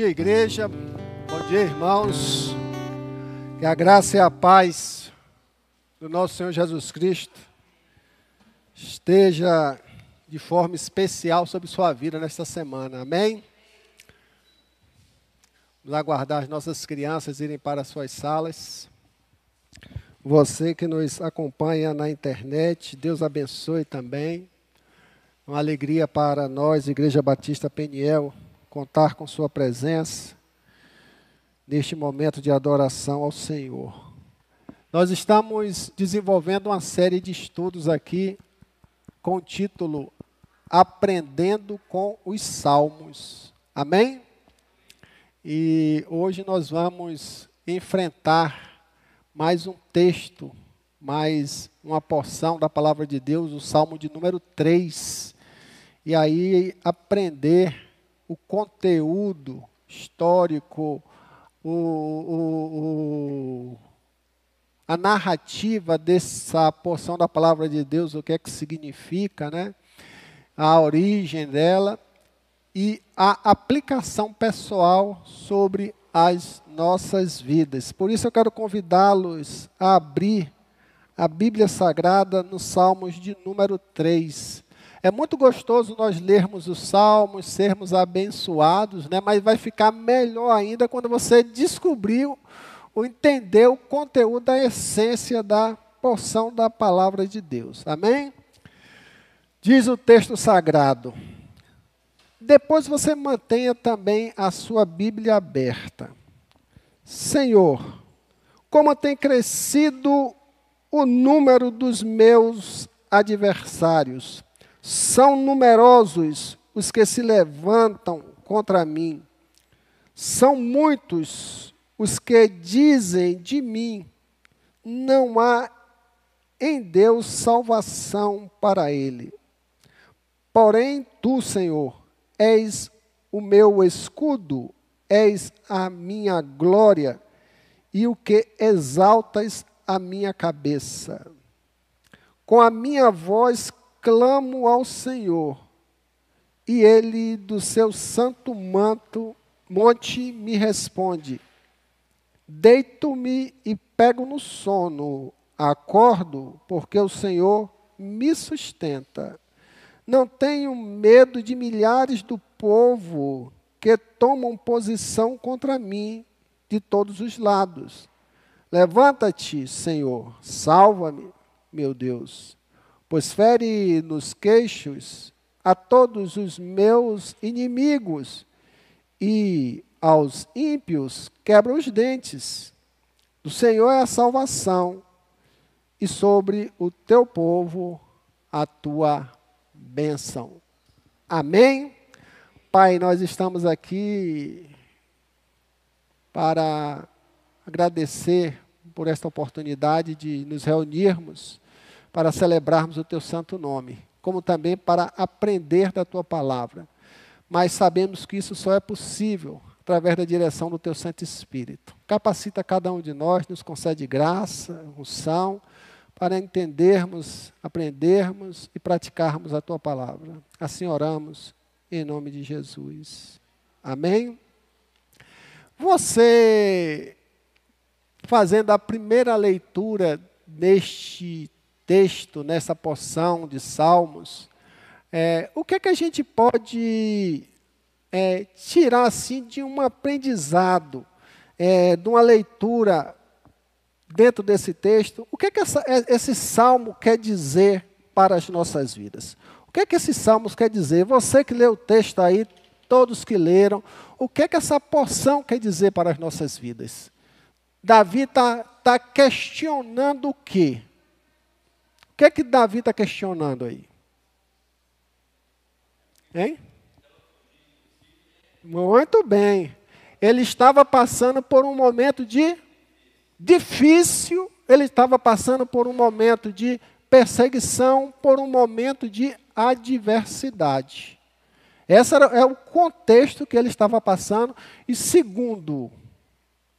dia, igreja. Bom dia, irmãos. Que a graça e a paz do nosso Senhor Jesus Cristo esteja de forma especial sobre sua vida nesta semana. Amém? Vamos aguardar as nossas crianças irem para as suas salas. Você que nos acompanha na internet, Deus abençoe também. Uma alegria para nós, Igreja Batista Peniel, contar com Sua presença neste momento de adoração ao Senhor. Nós estamos desenvolvendo uma série de estudos aqui com o título Aprendendo com os Salmos. Amém? E hoje nós vamos enfrentar mais um texto, mais uma porção da palavra de Deus, o Salmo de número 3. E aí aprender o conteúdo histórico, o, o, o, a narrativa dessa porção da palavra de Deus, o que é que significa, né? a origem dela e a aplicação pessoal sobre as nossas vidas. Por isso eu quero convidá-los a abrir a Bíblia Sagrada no Salmos de número 3. É muito gostoso nós lermos os salmos, sermos abençoados, né? mas vai ficar melhor ainda quando você descobriu ou entendeu o conteúdo da essência da porção da palavra de Deus. Amém? Diz o texto sagrado. Depois você mantenha também a sua Bíblia aberta. Senhor, como tem crescido o número dos meus adversários são numerosos os que se levantam contra mim. São muitos os que dizem de mim: não há em Deus salvação para ele. Porém, tu, Senhor, és o meu escudo, és a minha glória e o que exaltas a minha cabeça. Com a minha voz clamo ao Senhor, e ele do seu santo manto, monte me responde. Deito-me e pego no sono, acordo, porque o Senhor me sustenta. Não tenho medo de milhares do povo que tomam posição contra mim de todos os lados. Levanta-te, Senhor, salva-me, meu Deus pois fere nos queixos a todos os meus inimigos e aos ímpios quebra os dentes. Do Senhor é a salvação e sobre o teu povo a tua bênção. Amém? Pai, nós estamos aqui para agradecer por esta oportunidade de nos reunirmos para celebrarmos o teu santo nome, como também para aprender da tua palavra. Mas sabemos que isso só é possível através da direção do teu Santo Espírito. Capacita cada um de nós, nos concede graça, unção, para entendermos, aprendermos e praticarmos a tua palavra. Assim oramos em nome de Jesus. Amém? Você, fazendo a primeira leitura neste texto, nessa porção de Salmos, é, o que é que a gente pode é, tirar assim de um aprendizado, é, de uma leitura dentro desse texto? O que é que essa, é, esse salmo quer dizer para as nossas vidas? O que é que esse salmo quer dizer? Você que leu o texto aí, todos que leram, o que é que essa porção quer dizer para as nossas vidas? Davi está tá questionando o quê? Que é que Davi está questionando aí? Hein? Muito bem. Ele estava passando por um momento de difícil, ele estava passando por um momento de perseguição, por um momento de adversidade. Esse era, é o contexto que ele estava passando, e segundo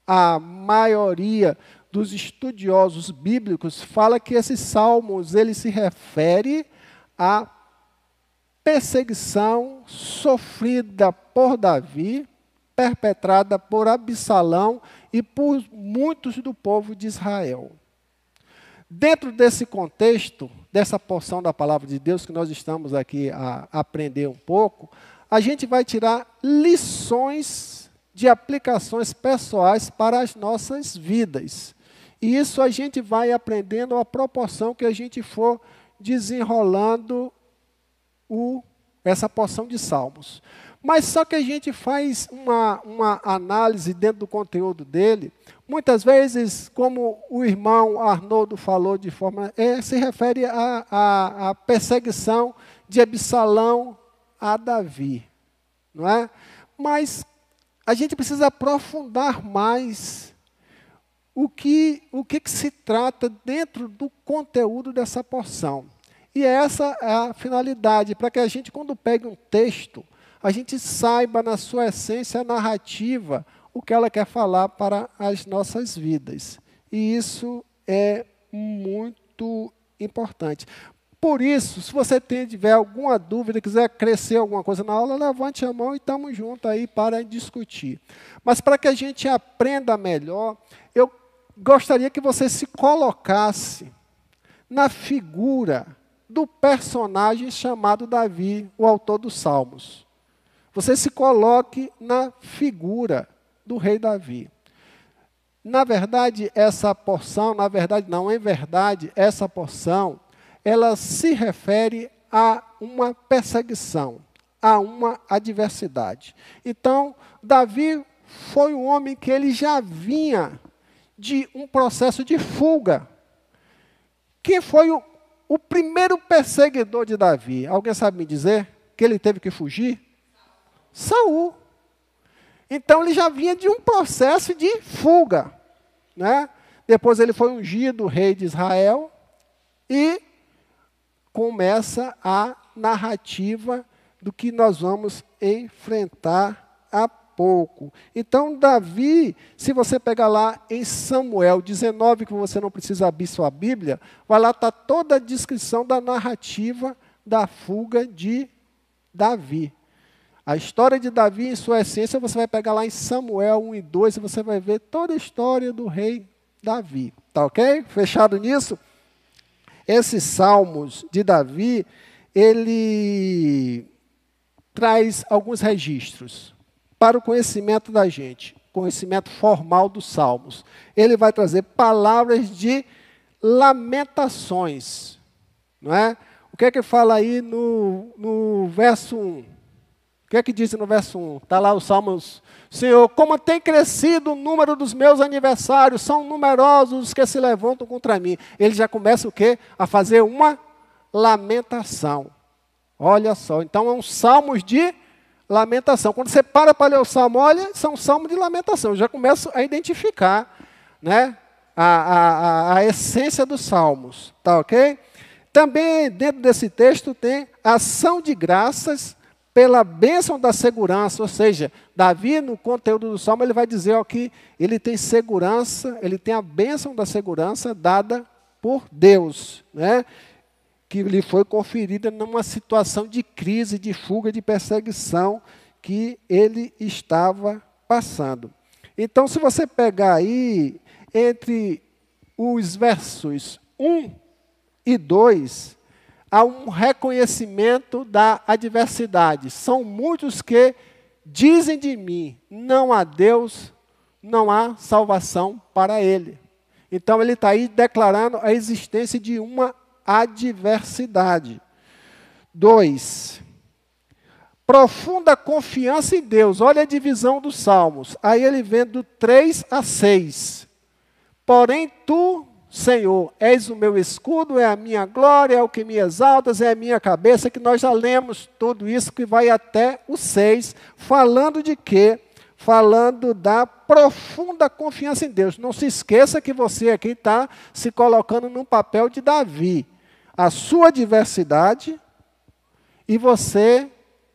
a maioria dos estudiosos bíblicos fala que esses salmos ele se refere à perseguição sofrida por Davi perpetrada por Absalão e por muitos do povo de Israel. Dentro desse contexto, dessa porção da palavra de Deus que nós estamos aqui a aprender um pouco, a gente vai tirar lições de aplicações pessoais para as nossas vidas. E isso a gente vai aprendendo à proporção que a gente for desenrolando o, essa porção de salmos. Mas só que a gente faz uma, uma análise dentro do conteúdo dele, muitas vezes, como o irmão Arnoldo falou de forma. É, se refere à perseguição de Absalão a Davi. Não é? Mas a gente precisa aprofundar mais o que, o que, que se trata dentro do conteúdo dessa porção. E essa é a finalidade, para que a gente, quando pegue um texto, a gente saiba na sua essência narrativa o que ela quer falar para as nossas vidas. E isso é muito importante. Por isso, se você tiver alguma dúvida, quiser crescer alguma coisa na aula, levante a mão e estamos juntos aí para discutir. Mas para que a gente aprenda melhor, gostaria que você se colocasse na figura do personagem chamado Davi, o autor dos Salmos. Você se coloque na figura do rei Davi. Na verdade, essa porção, na verdade, não, em verdade, essa porção, ela se refere a uma perseguição, a uma adversidade. Então, Davi foi um homem que ele já vinha de um processo de fuga. Quem foi o, o primeiro perseguidor de Davi? Alguém sabe me dizer que ele teve que fugir? Saul. Então ele já vinha de um processo de fuga. Né? Depois ele foi ungido rei de Israel e começa a narrativa do que nós vamos enfrentar a pouco. Então, Davi, se você pegar lá em Samuel 19, que você não precisa abrir sua Bíblia, vai lá estar tá toda a descrição da narrativa da fuga de Davi. A história de Davi, em sua essência, você vai pegar lá em Samuel 1 e 2 e você vai ver toda a história do rei Davi. Tá ok? Fechado nisso? Esses salmos de Davi, ele traz alguns registros para o conhecimento da gente, conhecimento formal dos salmos. Ele vai trazer palavras de lamentações. Não é? O que é que fala aí no, no verso 1? que é que diz no verso 1? Está lá os Salmos. Senhor, como tem crescido o número dos meus aniversários, são numerosos os que se levantam contra mim. Ele já começa o quê? A fazer uma lamentação. Olha só, então é um salmos de lamentação. Quando você para para ler o salmo, olha, são salmos de lamentação. Eu já começo a identificar né, a, a, a, essência dos salmos. Tá ok? Também dentro desse texto tem ação de graças pela bênção da segurança, ou seja, Davi, no conteúdo do Salmo, ele vai dizer ó, que ele tem segurança, ele tem a bênção da segurança dada por Deus, né? Que lhe foi conferida numa situação de crise, de fuga, de perseguição que ele estava passando. Então, se você pegar aí entre os versos 1 e 2, há um reconhecimento da adversidade. São muitos que dizem de mim: não há Deus, não há salvação para ele. Então ele está aí declarando a existência de uma adversidade. Dois, profunda confiança em Deus. Olha a divisão dos salmos. Aí ele vem do 3 a 6. Porém, tu Senhor, és o meu escudo, é a minha glória, é o que me exaltas, é a minha cabeça, que nós já lemos tudo isso que vai até o 6, falando de quê? Falando da profunda confiança em Deus. Não se esqueça que você aqui está se colocando no papel de Davi. A sua adversidade e você,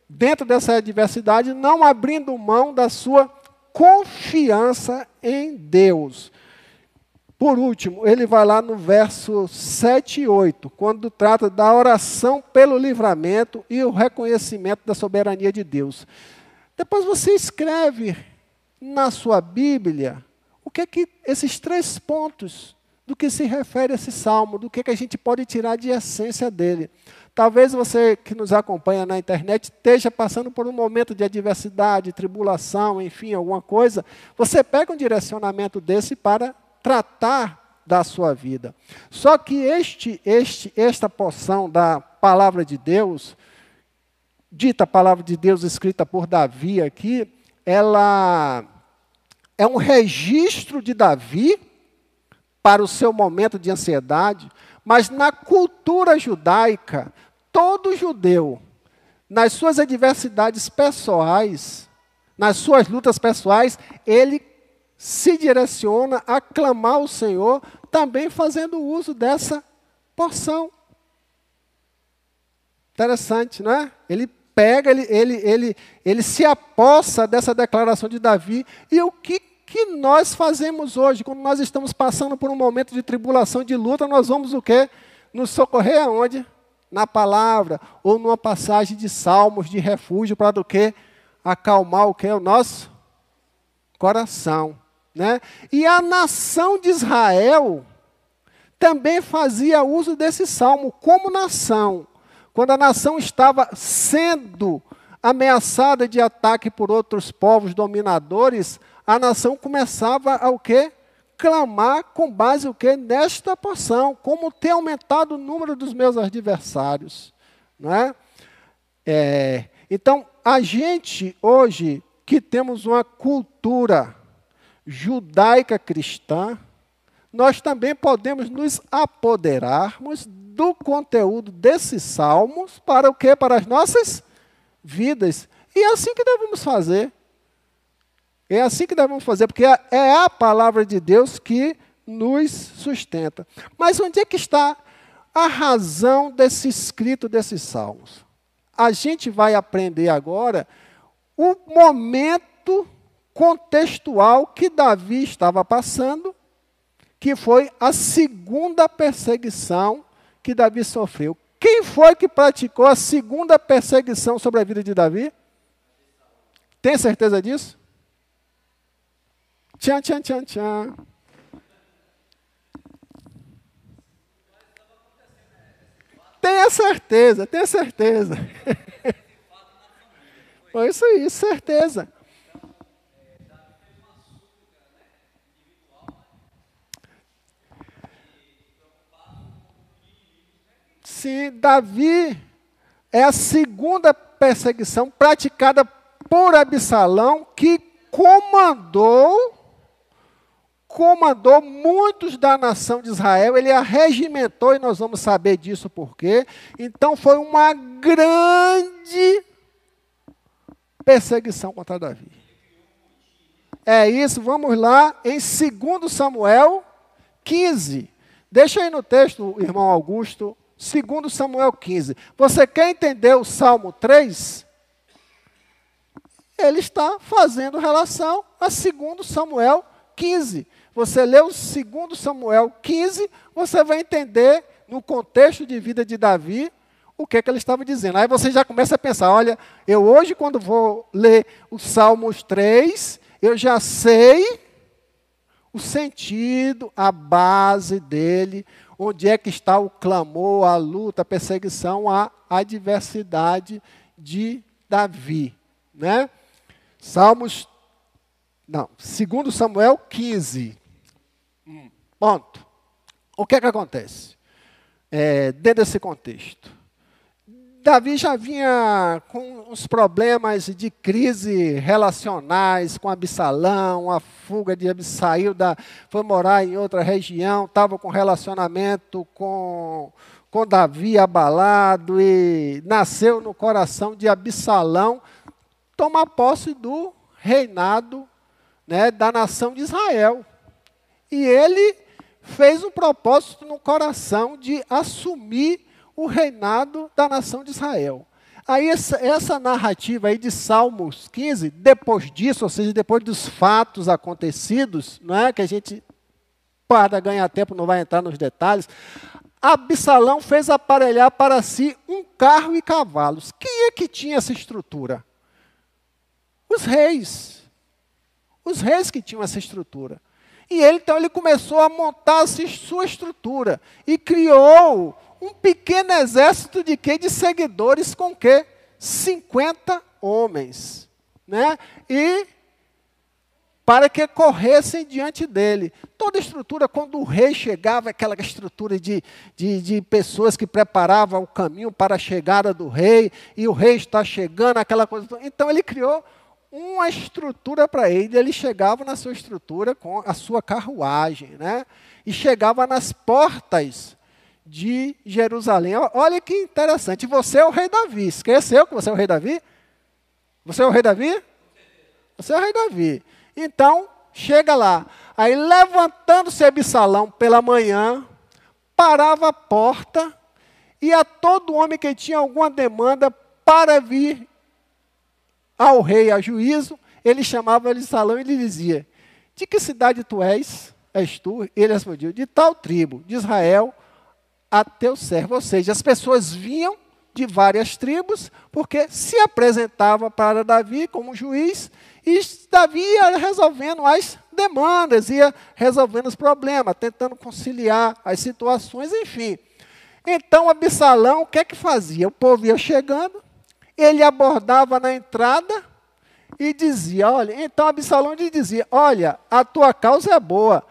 dentro dessa adversidade, não abrindo mão da sua confiança em Deus. Por último, ele vai lá no verso 7 e 8, quando trata da oração pelo livramento e o reconhecimento da soberania de Deus. Depois você escreve na sua Bíblia o que é que esses três pontos do que se refere esse salmo, do que, é que a gente pode tirar de essência dele. Talvez você que nos acompanha na internet esteja passando por um momento de adversidade, tribulação, enfim, alguma coisa. Você pega um direcionamento desse para tratar da sua vida. Só que este, este, esta porção da palavra de Deus, dita palavra de Deus escrita por Davi aqui, ela é um registro de Davi para o seu momento de ansiedade, mas na cultura judaica, todo judeu, nas suas adversidades pessoais, nas suas lutas pessoais, ele se direciona a clamar ao Senhor, também fazendo uso dessa porção. Interessante, não é? Ele pega, ele, ele, ele, ele se apossa dessa declaração de Davi. E o que, que nós fazemos hoje, quando nós estamos passando por um momento de tribulação, de luta, nós vamos o quê? Nos socorrer aonde? na palavra ou numa passagem de salmos de refúgio para do que acalmar o que o nosso coração, né? E a nação de Israel também fazia uso desse salmo como nação. Quando a nação estava sendo ameaçada de ataque por outros povos dominadores, a nação começava a o quê? clamar com base o que nesta porção, como tem aumentado o número dos meus adversários, não é? é? Então, a gente hoje que temos uma cultura judaica cristã, nós também podemos nos apoderarmos do conteúdo desses salmos para o que? Para as nossas vidas. E é assim que devemos fazer. É assim que devemos fazer, porque é a palavra de Deus que nos sustenta. Mas onde é que está a razão desse escrito desses salmos? A gente vai aprender agora o momento contextual que Davi estava passando, que foi a segunda perseguição que Davi sofreu. Quem foi que praticou a segunda perseguição sobre a vida de Davi? Tem certeza disso? Tchan, tchan, tchan, tchan. Tenha certeza, tenha certeza. Foi isso aí, certeza. Sim, Davi é a segunda perseguição praticada por Absalão, que comandou comandou muitos da nação de Israel, ele a regimentou, e nós vamos saber disso por quê. Então foi uma grande perseguição contra Davi. É isso, vamos lá em 2 Samuel 15. Deixa aí no texto, irmão Augusto, 2 Samuel 15. Você quer entender o Salmo 3? Ele está fazendo relação a 2 Samuel 15 você lê o 2 Samuel 15, você vai entender, no contexto de vida de Davi, o que, é que ele estava dizendo. Aí você já começa a pensar: olha, eu hoje, quando vou ler os Salmos 3, eu já sei o sentido, a base dele, onde é que está o clamor, a luta, a perseguição, a adversidade de Davi. Né? Salmos. Não, segundo Samuel 15. Ponto. O que é que acontece? É, dentro desse contexto. Davi já vinha com uns problemas de crise relacionais com Absalão, a fuga de Absalão, da, foi morar em outra região, estava com relacionamento com, com Davi abalado e nasceu no coração de Absalão tomar posse do reinado né, da nação de Israel. E ele fez um propósito no coração de assumir o reinado da nação de Israel. Aí essa, essa, narrativa aí de Salmos 15, depois disso, ou seja, depois dos fatos acontecidos, não é que a gente para ganhar tempo não vai entrar nos detalhes, Absalão fez aparelhar para si um carro e cavalos. Quem é que tinha essa estrutura? Os reis. os reis que tinham essa estrutura. E ele então ele começou a montar sua estrutura e criou um pequeno exército de quê? De seguidores com quê? 50 homens, né? E para que corressem diante dele. Toda estrutura, quando o rei chegava, aquela estrutura de, de, de, pessoas que preparavam o caminho para a chegada do rei, e o rei está chegando, aquela coisa. Então ele criou uma estrutura para ele, ele chegava na sua estrutura com a sua carruagem, né? E chegava nas portas de Jerusalém. Olha que interessante, você é o rei Davi. Esqueceu que você é o rei Davi? Você é o rei Davi? Você é o rei Davi. Então, chega lá. Aí, levantando-se Absalão pela manhã, parava a porta e a todo homem que tinha alguma demanda para vir ao rei a juízo, ele chamava Absalão e lhe dizia: De que cidade tu és? És tu? Ele respondeu: De tal tribo, de Israel, a teu servo. Ou seja, as pessoas vinham de várias tribos, porque se apresentava para Davi como juiz, e Davi ia resolvendo as demandas, ia resolvendo os problemas, tentando conciliar as situações, enfim. Então, Absalão, o que é que fazia? O povo ia chegando, ele abordava na entrada e dizia: Olha, então Absalão dizia: Olha, a tua causa é boa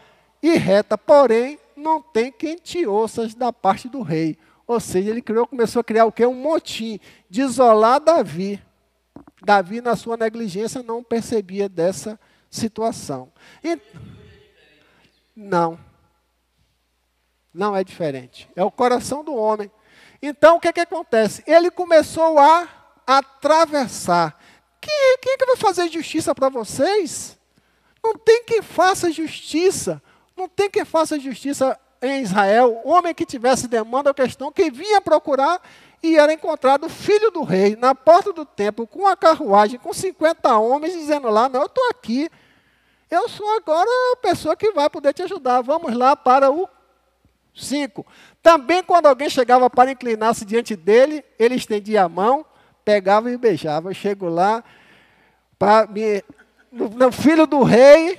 e reta, porém não tem quem te ouça da parte do rei. Ou seja, ele criou, começou a criar o que? Um motim, de isolar Davi. Davi, na sua negligência, não percebia dessa situação. E, não. Não é diferente. É o coração do homem. Então, o que, que acontece? Ele começou a atravessar. Quem, quem é que vai fazer justiça para vocês? Não tem quem faça justiça. Não tem quem faça justiça em Israel, homem que tivesse demanda ou questão, que vinha procurar e era encontrado o filho do rei na porta do templo com a carruagem, com 50 homens, dizendo lá: Não, eu estou aqui. Eu sou agora a pessoa que vai poder te ajudar. Vamos lá para o 5. Também, quando alguém chegava para inclinar-se diante dele, ele estendia a mão, pegava e beijava. Eu chego lá, para me, no, no filho do rei,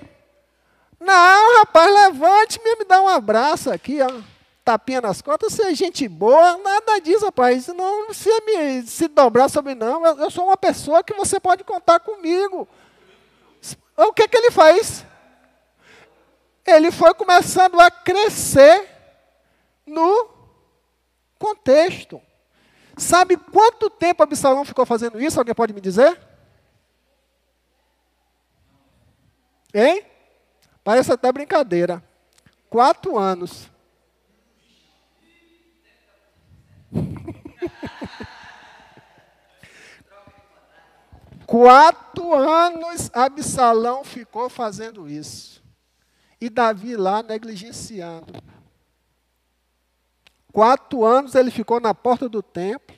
não, rapaz, levante-me e me dá um abraço aqui, ó. Tapinha nas costas, você é gente boa, nada disso, rapaz. Não se me se dobrar sobre não. Eu, eu, sou uma pessoa que você pode contar comigo. O que, que ele faz? Ele foi começando a crescer no contexto. Sabe quanto tempo Absalão ficou fazendo isso? Alguém pode me dizer? Hein? Parece até brincadeira. Quatro anos. Quatro anos Absalão ficou fazendo isso. E Davi lá negligenciando. Quatro anos ele ficou na porta do templo,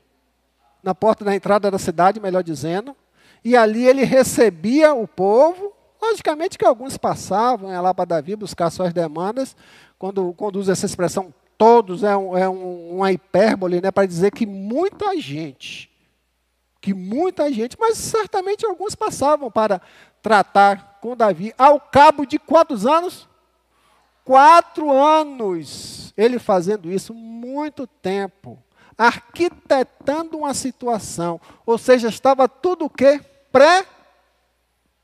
na porta da entrada da cidade, melhor dizendo, e ali ele recebia o povo Logicamente que alguns passavam lá para Davi buscar suas demandas, quando, usa essa expressão todos, é, um, é um, uma hipérbole né, para dizer que muita gente, que muita gente, mas certamente alguns passavam para tratar com Davi. Ao cabo de quantos anos? Quatro anos. Ele fazendo isso, muito tempo. Arquitetando uma situação. Ou seja, estava tudo o quê? Pré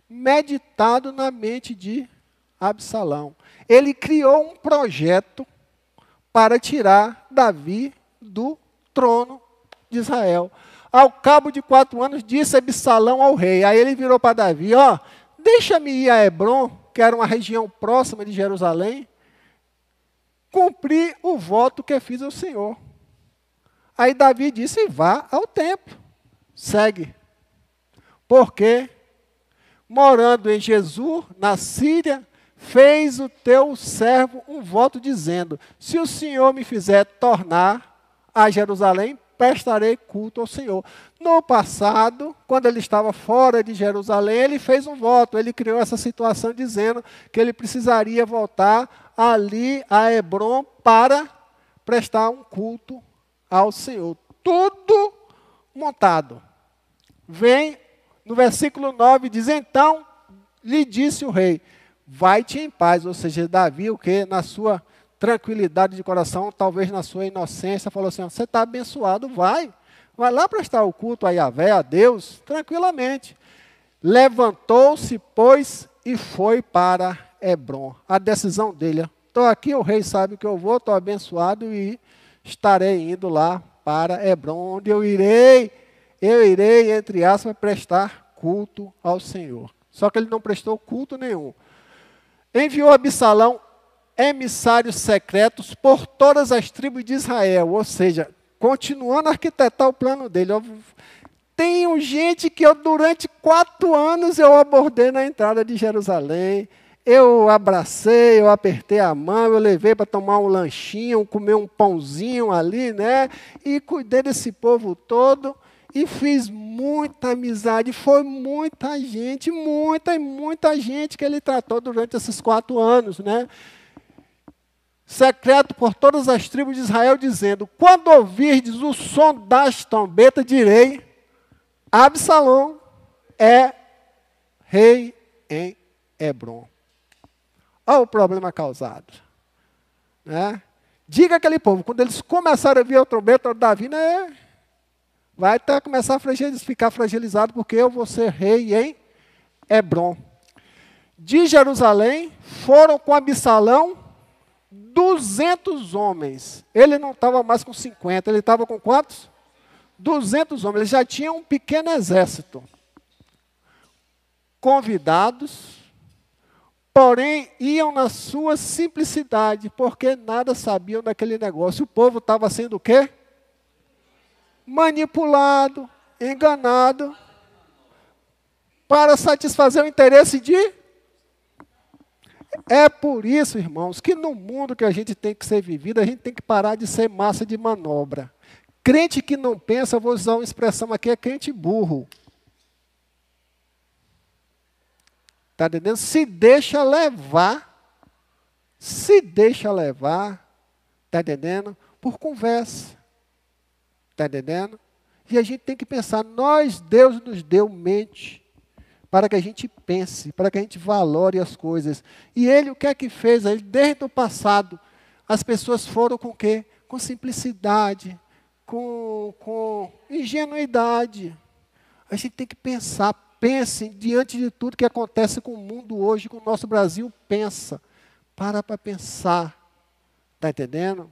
meditado na mente de Absalão. Ele criou um projeto para tirar Davi do trono de Israel. Ao cabo de quatro anos, disse Absalão ao rei. Aí ele virou para Davi: Ó, deixa-me ir a Hebron, que era uma região próxima de Jerusalém, cumprir o voto que fiz ao Senhor. Aí Davi disse: Vá ao templo, segue. Porque morando em Jesus, na Síria, fez o teu servo um voto dizendo: Se o Senhor me fizer tornar a Jerusalém, prestarei culto ao Senhor. No passado, quando ele estava fora de Jerusalém, ele fez um voto, ele criou essa situação dizendo que ele precisaria voltar ali a Hebron para prestar um culto ao Senhor. Tudo montado. Vem no versículo 9 diz: Então lhe disse o rei: Vai-te em paz. Ou seja, Davi, o que? Na sua tranquilidade de coração, talvez na sua inocência, falou assim: Você está abençoado, vai. Vai lá prestar o culto a Yahvé, a Deus, tranquilamente. Levantou-se, pois, e foi para Hebron. A decisão dele. Estou aqui, o rei sabe que eu vou, estou abençoado e estarei indo lá para Hebron, onde eu irei, eu irei, entre aspas, prestar culto ao Senhor. Só que ele não prestou culto nenhum. Enviou Absalão emissários secretos por todas as tribos de Israel, ou seja, continuando a arquitetar o plano dele. Eu tenho gente que eu, durante quatro anos eu abordei na entrada de Jerusalém. Eu abracei, eu apertei a mão, eu levei para tomar um lanchinho, comer um pãozinho ali, né? E cuidei desse povo todo e fiz muita amizade. Foi muita gente, muita e muita gente que ele tratou durante esses quatro anos, né? Secreto por todas as tribos de Israel, dizendo: Quando ouvirdes o som das trombetas, direi: Absalão é rei em Hebron. Olha o problema causado. Né? Diga aquele povo, quando eles começarem a ouvir a trombeta Davi, né, vai até começar a ficar fragilizado, porque eu vou ser rei em Hebron. De Jerusalém foram com Absalão 200 homens. Ele não estava mais com 50, ele estava com quantos? 200 homens. Ele já tinha um pequeno exército. Convidados, porém iam na sua simplicidade, porque nada sabiam daquele negócio. O povo estava sendo o quê? Manipulado, enganado, para satisfazer o interesse de. É por isso, irmãos, que no mundo que a gente tem que ser vivido, a gente tem que parar de ser massa de manobra. Crente que não pensa, vou usar uma expressão aqui, é crente burro. Está entendendo? Se deixa levar, se deixa levar, está entendendo? Por conversa. Está entendendo? E a gente tem que pensar, nós, Deus nos deu mente para que a gente pense, para que a gente valore as coisas. E ele o que é que fez? Ele, desde o passado, as pessoas foram com o quê? Com simplicidade, com, com ingenuidade. A gente tem que pensar, pense diante de tudo que acontece com o mundo hoje, com o nosso Brasil, pensa. Para para pensar. Está entendendo?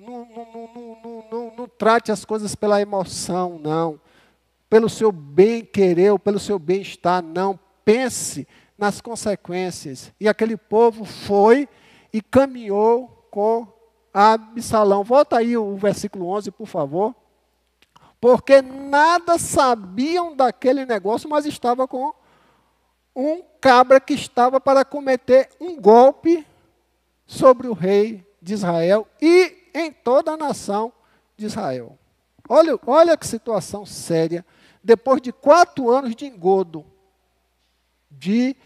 Não, não, não, não, trate as coisas pela emoção, não. Pelo seu bem querer ou pelo seu bem-estar, não. Pense nas consequências. E aquele povo foi e caminhou com Absalão. Volta aí o versículo 11, por favor. Porque nada sabiam daquele negócio, mas estava com um cabra que estava para cometer um golpe sobre o rei de Israel e em toda a nação de Israel. Olha, olha que situação séria. Depois de quatro anos de engodo, de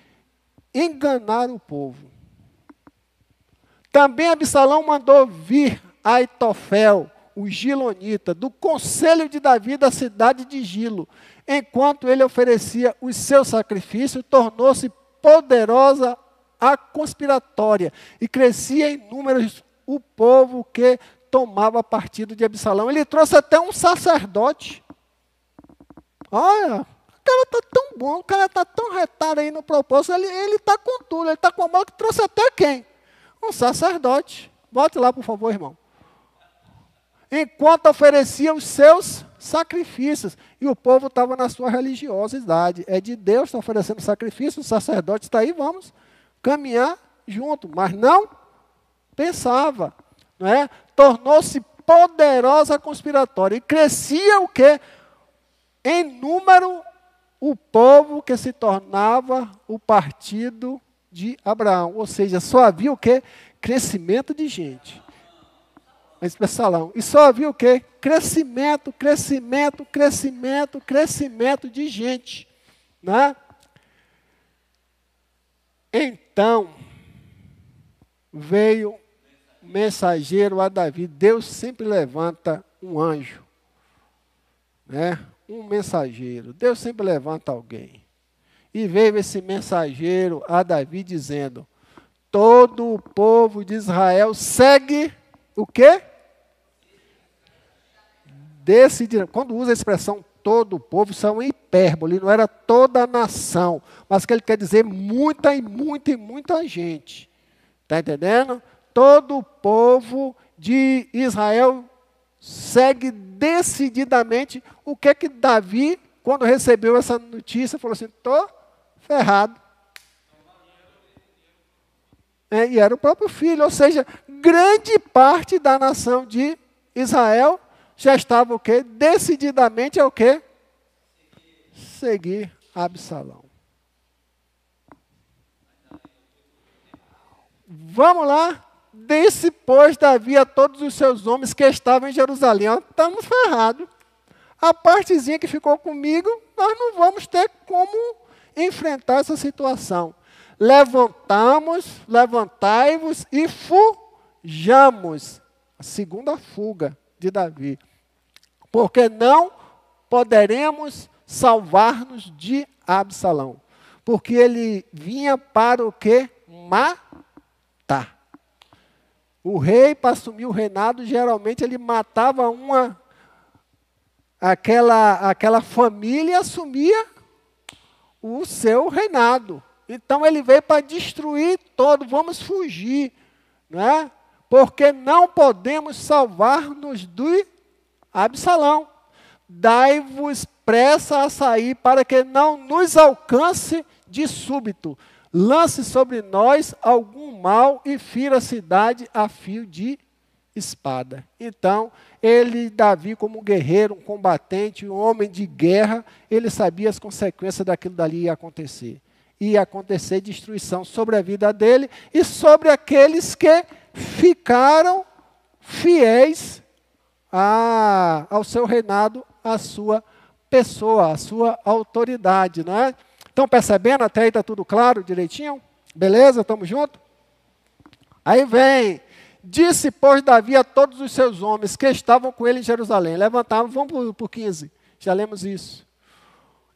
enganar o povo. Também Absalão mandou vir Aitofel, o Gilonita, do conselho de Davi da cidade de Gilo. Enquanto ele oferecia os seus sacrifícios, tornou-se poderosa a conspiratória e crescia em números o povo que tomava partido de Absalão. Ele trouxe até um sacerdote. Olha, o cara está tão bom, o cara está tão retado aí no propósito, ele está com tudo, ele está com a mão que trouxe até quem? Um sacerdote. Bote lá, por favor, irmão. Enquanto oferecia os seus sacrifícios. E o povo estava na sua religiosidade. É de Deus, está oferecendo sacrifício, o sacerdote está aí, vamos caminhar junto. Mas não pensava, não é? Tornou-se poderosa conspiratória e crescia o que? Em número o povo que se tornava o partido de Abraão, ou seja, só havia o que? Crescimento de gente. Mas salão. E só havia o que? Crescimento, crescimento, crescimento, crescimento de gente. Né? Então, veio mensageiro a Davi. Deus sempre levanta um anjo, né? um mensageiro. Deus sempre levanta alguém. E veio esse mensageiro a Davi dizendo: Todo o povo de Israel segue o quê? Decididamente. Quando usa a expressão todo o povo, isso é uma hipérbole, não era toda a nação, mas que ele quer dizer muita e muita e muita gente. Está entendendo? Todo o povo de Israel segue decididamente o que é que Davi, quando recebeu essa notícia, falou assim: estou ferrado. É, e era o próprio filho, ou seja, grande parte da nação de Israel já estava o quê? Decididamente é o quê? Seguir Absalão. Vamos lá. Desse, pois, Davi a todos os seus homens que estavam em Jerusalém. Estamos ferrados. A partezinha que ficou comigo, nós não vamos ter como enfrentar essa situação. Levantamos, levantai-vos e fujamos. A segunda fuga de Davi. Porque não poderemos salvar-nos de Absalão. Porque ele vinha para o que? Matar. O rei, para assumir o reinado, geralmente ele matava uma aquela, aquela família e assumia o seu reinado. Então ele veio para destruir todo, vamos fugir, não é? porque não podemos salvar-nos do Absalão. Dai-vos pressa a sair, para que não nos alcance de súbito. Lance sobre nós algum mal e fira a cidade a fio de espada. Então, ele, Davi, como um guerreiro, um combatente, um homem de guerra, ele sabia as consequências daquilo dali ia acontecer. Ia acontecer destruição sobre a vida dele e sobre aqueles que ficaram fiéis a, ao seu reinado, à sua pessoa, à sua autoridade, não é? Estão percebendo? Até aí está tudo claro, direitinho? Beleza? Estamos juntos? Aí vem, disse, pois, Davi a todos os seus homens que estavam com ele em Jerusalém. Levantavam, vamos para o 15, já lemos isso.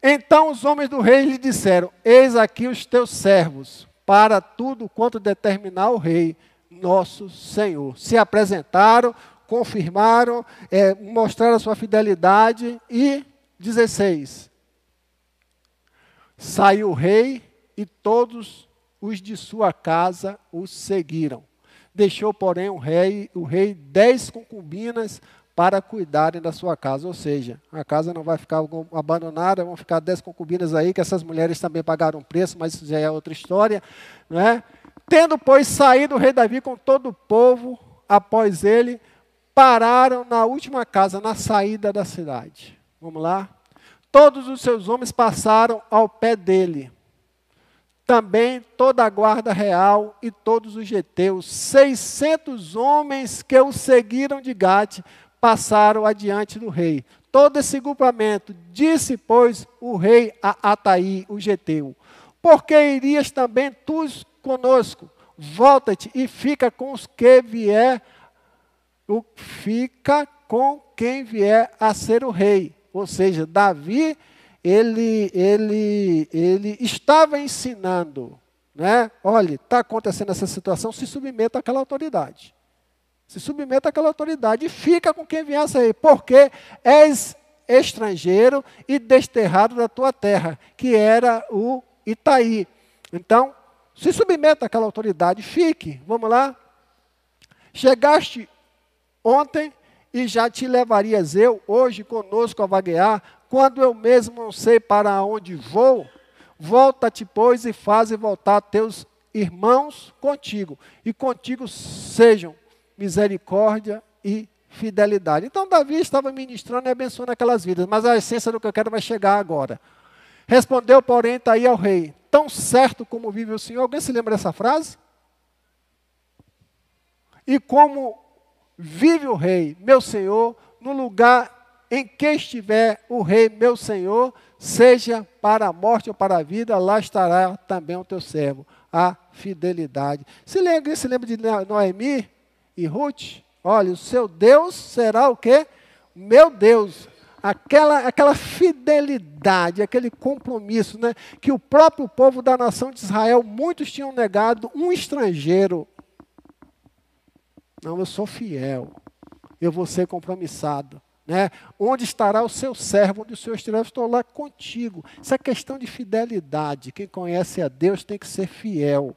Então os homens do rei lhe disseram: Eis aqui os teus servos, para tudo quanto determinar o rei nosso Senhor. Se apresentaram, confirmaram, é, mostraram a sua fidelidade e 16. Saiu o rei e todos os de sua casa o seguiram. Deixou, porém, o rei, o rei dez concubinas para cuidarem da sua casa. Ou seja, a casa não vai ficar abandonada, vão ficar dez concubinas aí, que essas mulheres também pagaram preço, mas isso já é outra história. Não é? Tendo, pois, saído o rei Davi com todo o povo após ele, pararam na última casa, na saída da cidade. Vamos lá? Todos os seus homens passaram ao pé dele. Também toda a guarda real e todos os geteus, seiscentos homens que o seguiram de Gate, passaram adiante do rei. Todo esse grupamento disse, pois, o rei a Ataí, o geteu: Por que irias também tu conosco. Volta-te e fica com os que vier, o, fica com quem vier a ser o rei. Ou seja, Davi, ele, ele, ele estava ensinando, né? Olha, está acontecendo essa situação, se submeta àquela autoridade. Se submeta àquela autoridade e fica com quem vier a ser, porque és estrangeiro e desterrado da tua terra, que era o Itaí. Então, se submeta àquela autoridade, fique. Vamos lá? Chegaste ontem e já te levarias eu hoje conosco a vaguear, quando eu mesmo não sei para onde vou. Volta-te, pois, e faze voltar teus irmãos contigo, e contigo sejam misericórdia e fidelidade. Então, Davi estava ministrando e abençoando aquelas vidas, mas a essência do que eu quero vai chegar agora. Respondeu, porém, está aí ao rei: Tão certo como vive o Senhor. Alguém se lembra dessa frase? E como vive o rei, meu Senhor, no lugar em que estiver o rei, meu Senhor, seja para a morte ou para a vida, lá estará também o teu servo, a fidelidade. Se lembra, se lembra de Noemi e Ruth? Olha, o seu Deus será o quê? Meu Deus. aquela, aquela fidelidade, aquele compromisso, né, que o próprio povo da nação de Israel, muitos tinham negado um estrangeiro. Não, eu sou fiel, eu vou ser compromissado. Né? Onde estará o seu servo? Onde o Senhor estiver, estou lá contigo. Isso é questão de fidelidade. Quem conhece a Deus tem que ser fiel.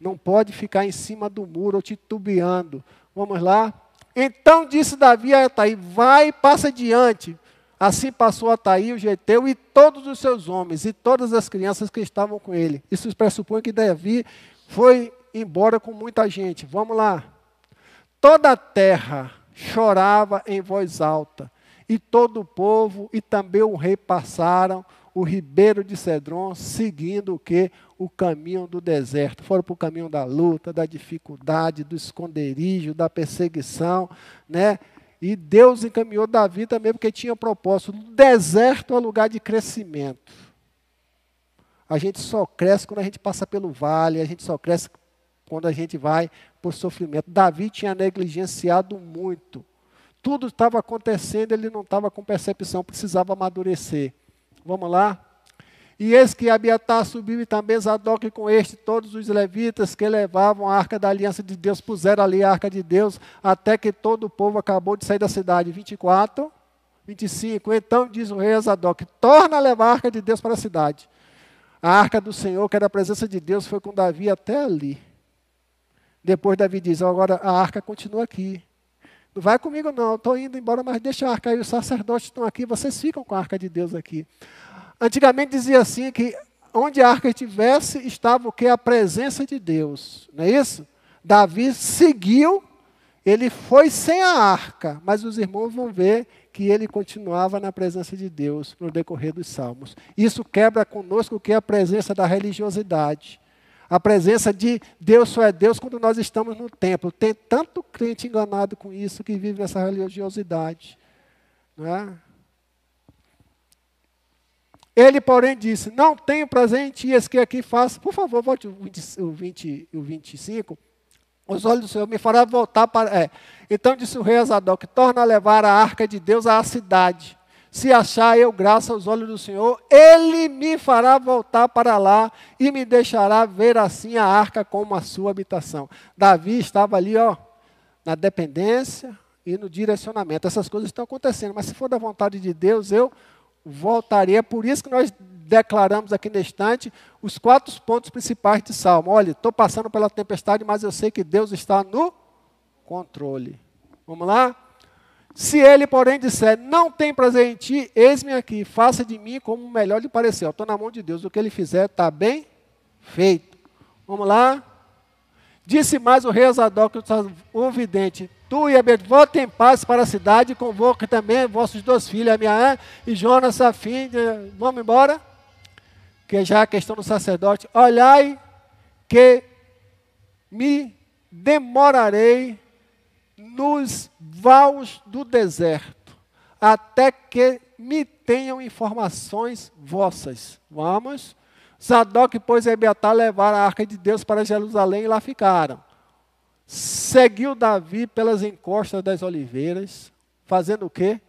Não pode ficar em cima do muro titubeando. Vamos lá? Então disse Davi a Ataí: Vai passa adiante. Assim passou Ataí, o Geteu, e todos os seus homens, e todas as crianças que estavam com ele. Isso pressupõe que Davi foi embora com muita gente. Vamos lá. Toda a terra chorava em voz alta, e todo o povo e também o rei passaram o ribeiro de Cedron, seguindo o que? O caminho do deserto. Foram para o caminho da luta, da dificuldade, do esconderijo, da perseguição, né? E Deus encaminhou Davi também porque tinha propósito. O deserto é lugar de crescimento. A gente só cresce quando a gente passa pelo vale, a gente só cresce quando a gente vai por sofrimento. Davi tinha negligenciado muito. Tudo estava acontecendo, ele não estava com percepção, precisava amadurecer. Vamos lá? E eis que Abiatar subiu e também Zadok com este, todos os levitas que levavam a arca da aliança de Deus, puseram ali a arca de Deus, até que todo o povo acabou de sair da cidade. 24, 25. Então diz o rei Zadok: torna a levar a arca de Deus para a cidade. A arca do Senhor, que era a presença de Deus, foi com Davi até ali. Depois Davi diz: agora a arca continua aqui. Não vai comigo, não, estou indo embora, mas deixa a arca aí, os sacerdotes estão aqui, vocês ficam com a arca de Deus aqui. Antigamente dizia assim que onde a arca estivesse, estava o que? A presença de Deus. Não é isso? Davi seguiu, ele foi sem a arca, mas os irmãos vão ver que ele continuava na presença de Deus no decorrer dos salmos. Isso quebra conosco o que é a presença da religiosidade. A presença de Deus só é Deus quando nós estamos no templo. Tem tanto crente enganado com isso que vive nessa religiosidade. Não é? Ele, porém, disse: Não tenho presente e que aqui faço. Por favor, volte o, 20, o, 20, o 25. Os olhos do Senhor me fará voltar para. É. Então disse o rei Azadoc: Torna a levar a arca de Deus à cidade se achar eu graça aos olhos do Senhor, Ele me fará voltar para lá e me deixará ver assim a arca como a sua habitação. Davi estava ali, ó, na dependência e no direcionamento. Essas coisas estão acontecendo, mas se for da vontade de Deus, eu voltaria. É por isso que nós declaramos aqui neste instante os quatro pontos principais de Salmo. Olha, estou passando pela tempestade, mas eu sei que Deus está no controle. Vamos lá? Se ele, porém, disser, não tem prazer em ti, eis-me aqui, faça de mim como melhor lhe parecer. Estou na mão de Deus, o que ele fizer está bem feito. Vamos lá? Disse mais o rei Zadok, o vidente, tu e Abed, voltem em paz para a cidade, convoque também vossos dois filhos, Amiã e Jonas, a fim de... Vamos embora? Que já é a questão do sacerdote. Olhai que me demorarei nos vales do deserto, até que me tenham informações vossas. Vamos? Zadok, pois, e Abiatar levaram a arca de Deus para Jerusalém e lá ficaram. Seguiu Davi pelas encostas das oliveiras, fazendo o quê?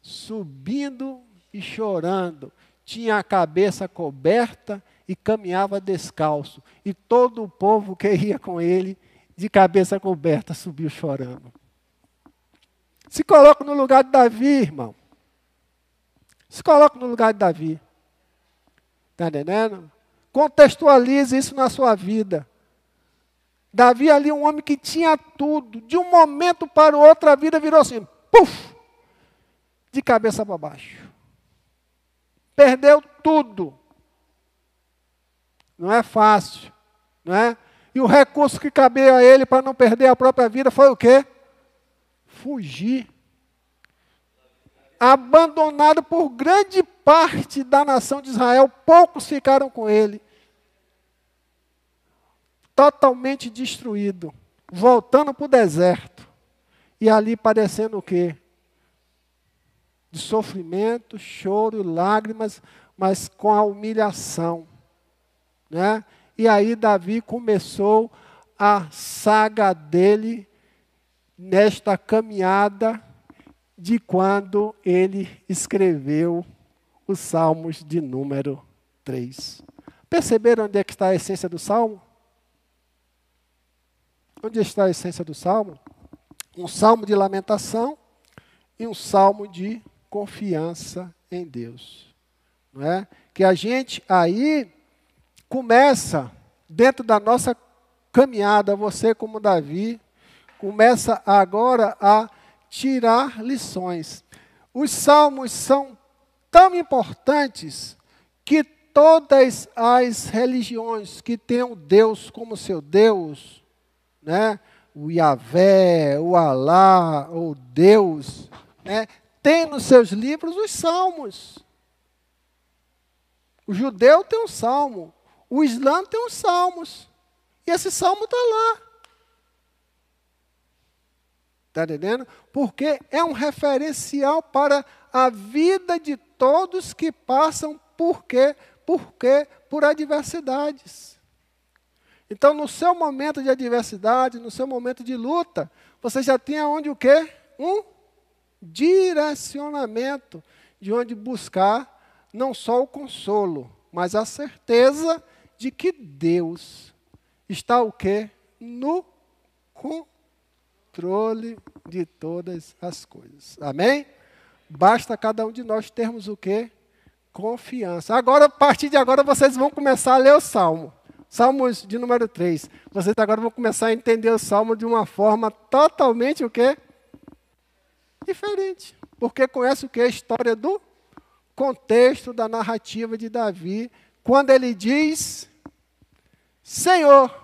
Subindo e chorando. Tinha a cabeça coberta e caminhava descalço. E todo o povo que ia com ele, de cabeça coberta, subiu chorando. Se coloca no lugar de Davi, irmão. Se coloca no lugar de Davi. Está entendendo? Contextualize isso na sua vida. Davi ali, um homem que tinha tudo. De um momento para o outro, a vida virou assim, puf! De cabeça para baixo. Perdeu tudo. Não é fácil, não é? E o recurso que cabia a ele para não perder a própria vida foi o quê? fugir. Abandonado por grande parte da nação de Israel, poucos ficaram com ele. Totalmente destruído, voltando para o deserto. E ali padecendo o quê? De sofrimento, choro, lágrimas, mas com a humilhação. Né? E aí Davi começou a saga dele nesta caminhada de quando ele escreveu os Salmos de número 3. Perceberam onde é que está a essência do Salmo? Onde está a essência do Salmo? Um salmo de lamentação e um salmo de confiança em Deus. Não é? Que a gente aí começa, dentro da nossa caminhada, você como Davi, começa agora a tirar lições. Os salmos são tão importantes que todas as religiões que tenham Deus como seu Deus, né, o Yahvé, o Alá, o Deus, né, tem nos seus livros os salmos. O judeu tem um salmo, o islã tem os salmos. E esse salmo está lá. Está entendendo? Porque é um referencial para a vida de todos que passam por quê? Por quê? Por adversidades. Então, no seu momento de adversidade, no seu momento de luta, você já tem aonde o quê? Um direcionamento de onde buscar não só o consolo, mas a certeza de que Deus está o quê? No controle de todas as coisas. Amém? Basta cada um de nós termos o quê? Confiança. Agora, a partir de agora, vocês vão começar a ler o Salmo. Salmos de número 3. Vocês agora vão começar a entender o Salmo de uma forma totalmente o quê? Diferente. Porque conhece o que? A história do contexto da narrativa de Davi, quando ele diz: Senhor,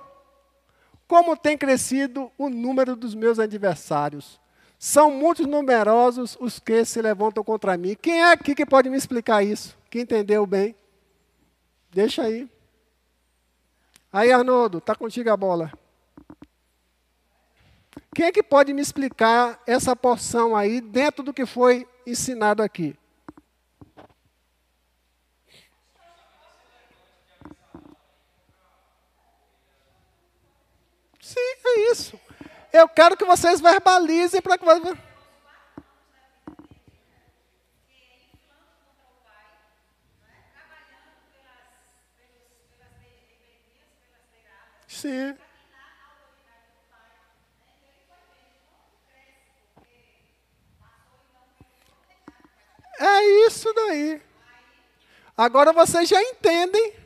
como tem crescido o número dos meus adversários. São muitos numerosos os que se levantam contra mim. Quem é aqui que pode me explicar isso? Quem entendeu bem? Deixa aí. Aí, Arnoldo, está contigo a bola. Quem é que pode me explicar essa porção aí dentro do que foi ensinado aqui? Sim, é isso. Eu quero que vocês verbalizem para que vocês. Sim. É isso daí. Agora vocês já entendem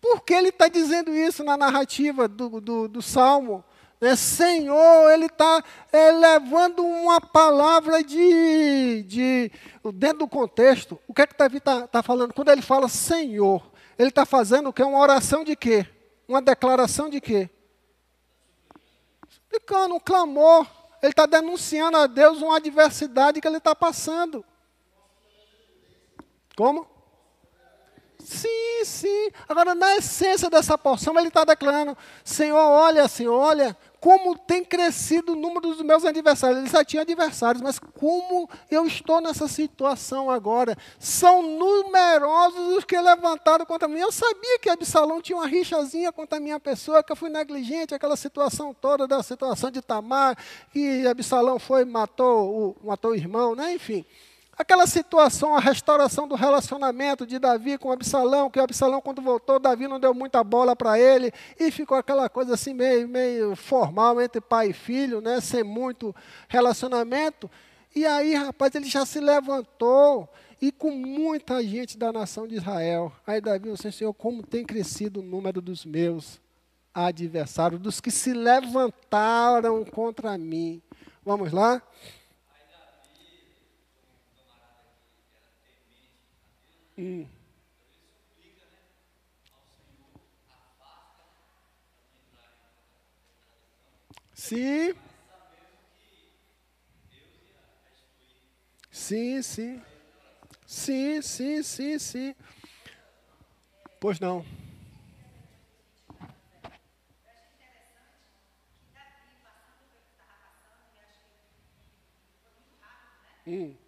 por que ele está dizendo isso na narrativa do, do, do Salmo. Né? Senhor, ele está é, levando uma palavra de, de. Dentro do contexto, o que é que Davi está tá falando? Quando ele fala Senhor, ele está fazendo o que? Uma oração de quê? Uma declaração de quê? Explicando, um clamor. Ele está denunciando a Deus uma adversidade que ele está passando. Como? Sim, sim. Agora, na essência dessa porção, ele está declarando: Senhor, olha, Senhor, olha, como tem crescido o número dos meus adversários. Ele já tinha adversários, mas como eu estou nessa situação agora? São numerosos os que levantaram contra mim. Eu sabia que Absalão tinha uma rixazinha contra a minha pessoa, que eu fui negligente, aquela situação toda da situação de Tamar, que Absalão foi matou o, matou o irmão, né? enfim. Aquela situação, a restauração do relacionamento de Davi com Absalão, que Absalão, quando voltou, Davi não deu muita bola para ele, e ficou aquela coisa assim meio, meio formal entre pai e filho, né, sem muito relacionamento. E aí, rapaz, ele já se levantou, e com muita gente da nação de Israel. Aí Davi disse, Senhor, como tem crescido o número dos meus adversários, dos que se levantaram contra mim. Vamos lá? Hum. Sim. Sim, sim. Sim, sim, sim, sim. Pois não. Hum.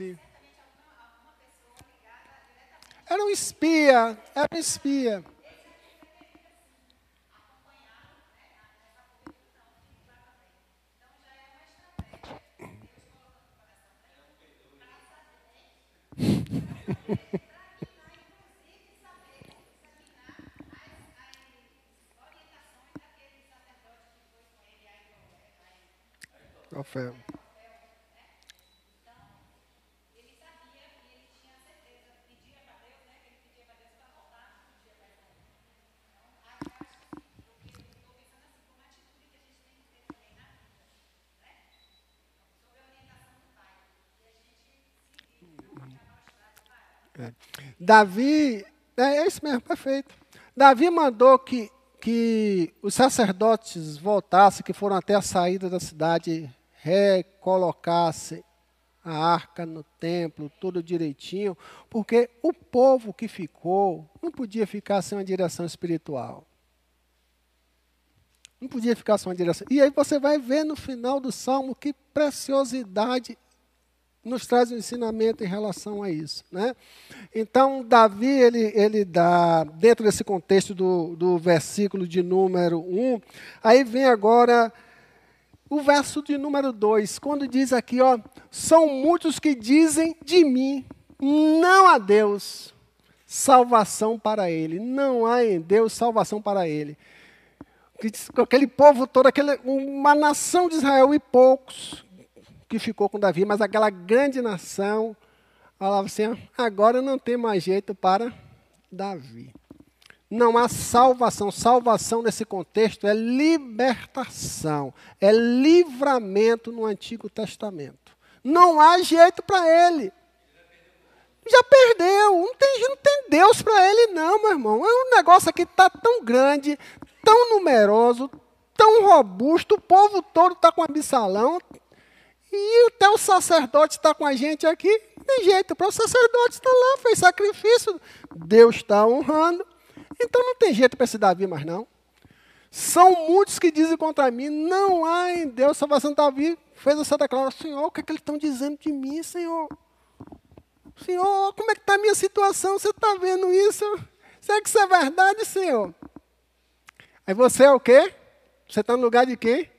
Sim. Era um espia, era um espia. Rafael. Davi, é, é isso mesmo, perfeito. Davi mandou que, que os sacerdotes voltassem, que foram até a saída da cidade, recolocassem a arca no templo, tudo direitinho, porque o povo que ficou não podia ficar sem uma direção espiritual. Não podia ficar sem uma direção. E aí você vai ver no final do salmo que preciosidade nos traz um ensinamento em relação a isso. Né? Então, Davi, ele, ele dá, dentro desse contexto do, do versículo de número 1, aí vem agora o verso de número 2, quando diz aqui, ó, são muitos que dizem de mim, não há Deus, salvação para ele. Não há em Deus salvação para ele. Aquele povo todo, aquele, uma nação de Israel e poucos que ficou com Davi, mas aquela grande nação falava assim: agora não tem mais jeito para Davi. Não há salvação. Salvação nesse contexto é libertação, é livramento no Antigo Testamento. Não há jeito para ele. Já perdeu. Não tem, não tem Deus para ele, não, meu irmão. É um negócio aqui está tão grande, tão numeroso, tão robusto. O povo todo está com abissalão. E até o sacerdote está com a gente aqui, tem jeito, para o sacerdote estar lá, fez sacrifício, Deus está honrando. Então não tem jeito para esse Davi mais não. São muitos que dizem contra mim, não há em Deus salvação. Davi fez essa declaração, Senhor, o que, é que eles estão dizendo de mim, Senhor? Senhor, como é que está a minha situação? Você está vendo isso? Será que isso é verdade, Senhor? Aí você é o quê? Você está no lugar de quem?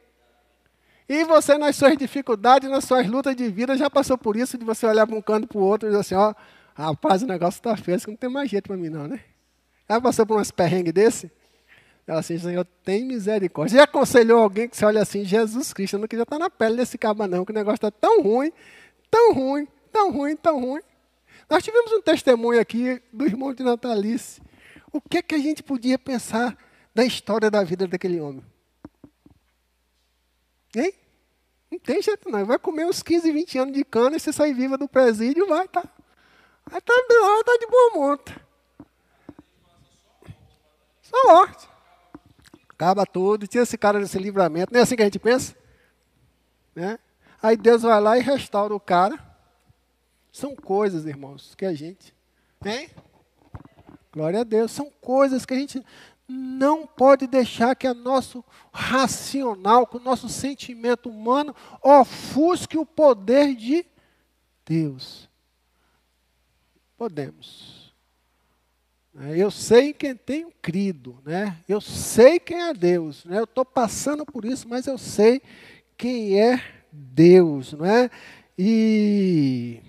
E você, nas suas dificuldades, nas suas lutas de vida, já passou por isso, de você olhar para um canto para o outro e dizer assim, ó, rapaz, o negócio está feio, não tem mais jeito para mim não, né? Já passou por umas perrengues desse? Ela assim, Senhor, tem misericórdia. Já aconselhou alguém que você olha assim, Jesus Cristo, eu não queria estar na pele desse caba não, que o negócio está tão ruim, tão ruim, tão ruim, tão ruim. Nós tivemos um testemunho aqui do irmão de Natalice. O que, é que a gente podia pensar da história da vida daquele homem? Hein? Não tem jeito não. Vai comer uns 15, 20 anos de cana e você sair viva do presídio, vai tá. Estar tá, tá de boa monta. Só morte. Acaba tudo, tira esse cara desse livramento. Não é assim que a gente pensa? Né? Aí Deus vai lá e restaura o cara. São coisas, irmãos, que a gente. Hein? Glória a Deus. São coisas que a gente não pode deixar que o nosso racional, que o nosso sentimento humano ofusque o poder de Deus. Podemos. É, eu sei quem tenho crido, né? Eu sei quem é Deus, né? Eu estou passando por isso, mas eu sei quem é Deus, não é? E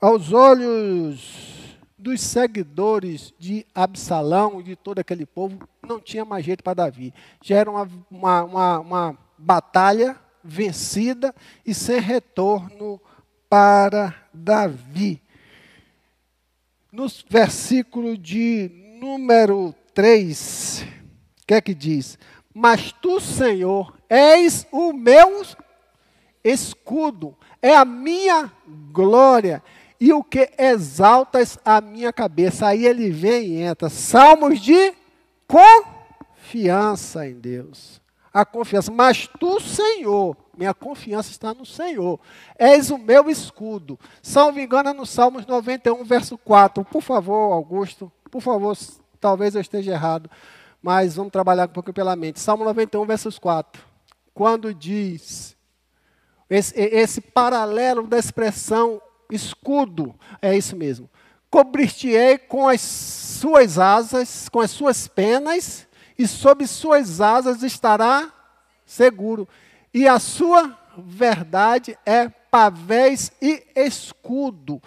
aos olhos dos seguidores de Absalão e de todo aquele povo, não tinha mais jeito para Davi. Já era uma, uma, uma, uma batalha vencida e sem retorno para Davi. No versículo de número 3, o que é que diz? Mas tu, Senhor, és o meu escudo, é a minha glória e o que exaltas a minha cabeça. Aí ele vem e entra. Salmos de confiança em Deus. A confiança. Mas tu, Senhor, minha confiança está no Senhor. És o meu escudo. Salvo engano, é no Salmos 91, verso 4. Por favor, Augusto, por favor, Talvez eu esteja errado, mas vamos trabalhar um pouco pela mente. Salmo 91, versos 4. Quando diz, esse, esse paralelo da expressão escudo, é isso mesmo. Cobrir-te-ei com as suas asas, com as suas penas, e sob suas asas estará seguro. E a sua verdade é pavés e escudo,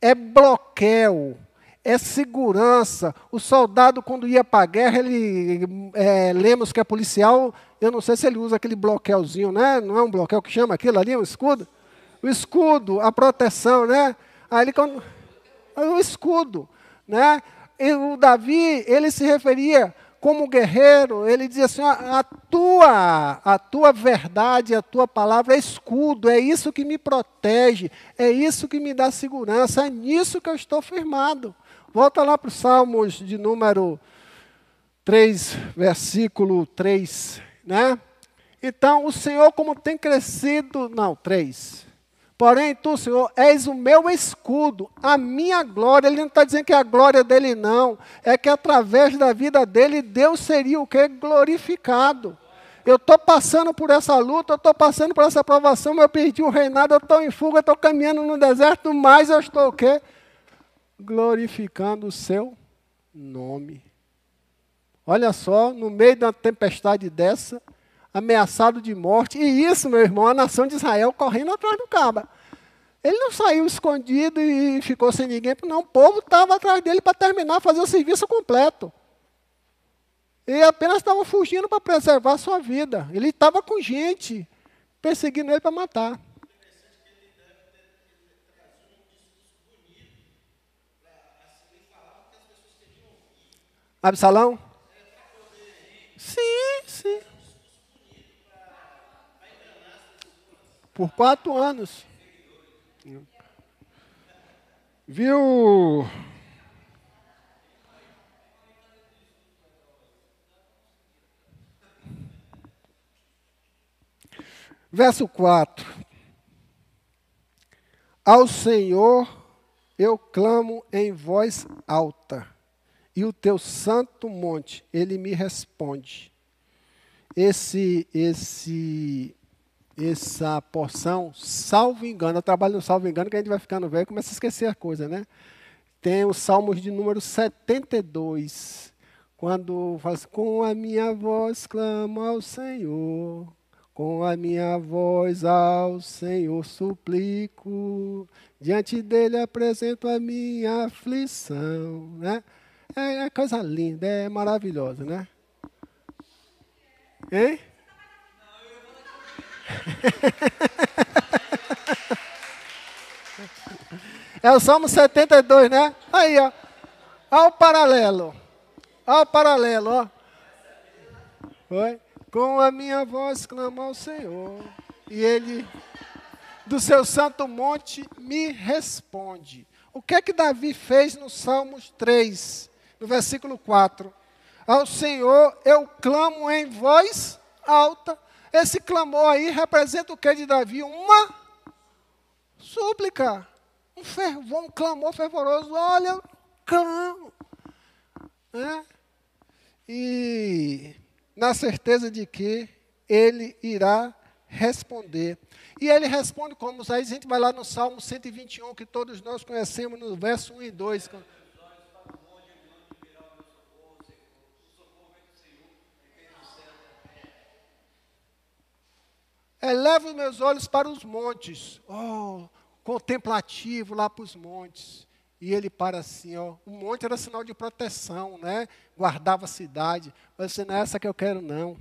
é bloqueio, é segurança. O soldado, quando ia para a guerra, ele, é, lemos que é policial, eu não sei se ele usa aquele bloqueiozinho, né? Não é um bloqueio que chama aquilo ali, um escudo? O escudo, a proteção, né? Aí ele, o escudo, né? E o Davi, ele se referia como guerreiro, ele dizia assim: a, tua, a tua verdade, a tua palavra é escudo, é isso que me protege, é isso que me dá segurança, é nisso que eu estou firmado. Volta lá para os Salmos de número 3, versículo 3, né? Então, o Senhor, como tem crescido, não, 3. Porém, tu, Senhor, és o meu escudo, a minha glória. Ele não está dizendo que é a glória dele, não. É que através da vida dele, Deus seria o que? Glorificado. Eu estou passando por essa luta, eu estou passando por essa provação, eu perdi o reinado, eu estou em fuga, eu estou caminhando no deserto, mas eu estou o quê? Glorificando o seu nome. Olha só, no meio uma tempestade dessa, ameaçado de morte. E isso, meu irmão, a nação de Israel correndo atrás do caba. Ele não saiu escondido e ficou sem ninguém, não. O povo estava atrás dele para terminar, fazer o serviço completo. Ele apenas estava fugindo para preservar a sua vida. Ele estava com gente perseguindo ele para matar. Absalão? Sim, sim. Por quatro anos. Viu? Verso 4. Ao Senhor eu clamo em voz alta, e o teu santo monte, ele me responde. Esse esse essa porção, salvo engano, eu trabalho no salvo engano, que a gente vai ficando velho e começa a esquecer a coisa, né? Tem os Salmos de número 72, quando faz com a minha voz clamo ao Senhor, com a minha voz ao Senhor suplico, diante dele apresento a minha aflição, né? É, é coisa linda, é maravilhosa, né? Hein? É o Salmo 72, né? Aí, ó. Olha o paralelo. Olha o paralelo, ó. Foi? Com a minha voz clamo ao Senhor. E ele, do seu santo monte, me responde. O que é que Davi fez no Salmos 3, no versículo 4? Ao Senhor eu clamo em voz alta esse clamor aí representa o que de Davi? Uma súplica, um fervor, um clamor fervoroso. Olha, clamo. Né? E na certeza de que ele irá responder. E ele responde como? Aí a gente vai lá no Salmo 121, que todos nós conhecemos, no verso 1 e 2. Eleva os meus olhos para os montes. Oh, contemplativo lá para os montes. E ele para assim, ó. O monte era sinal de proteção, né? Guardava a cidade. Mas assim, não é essa que eu quero, não.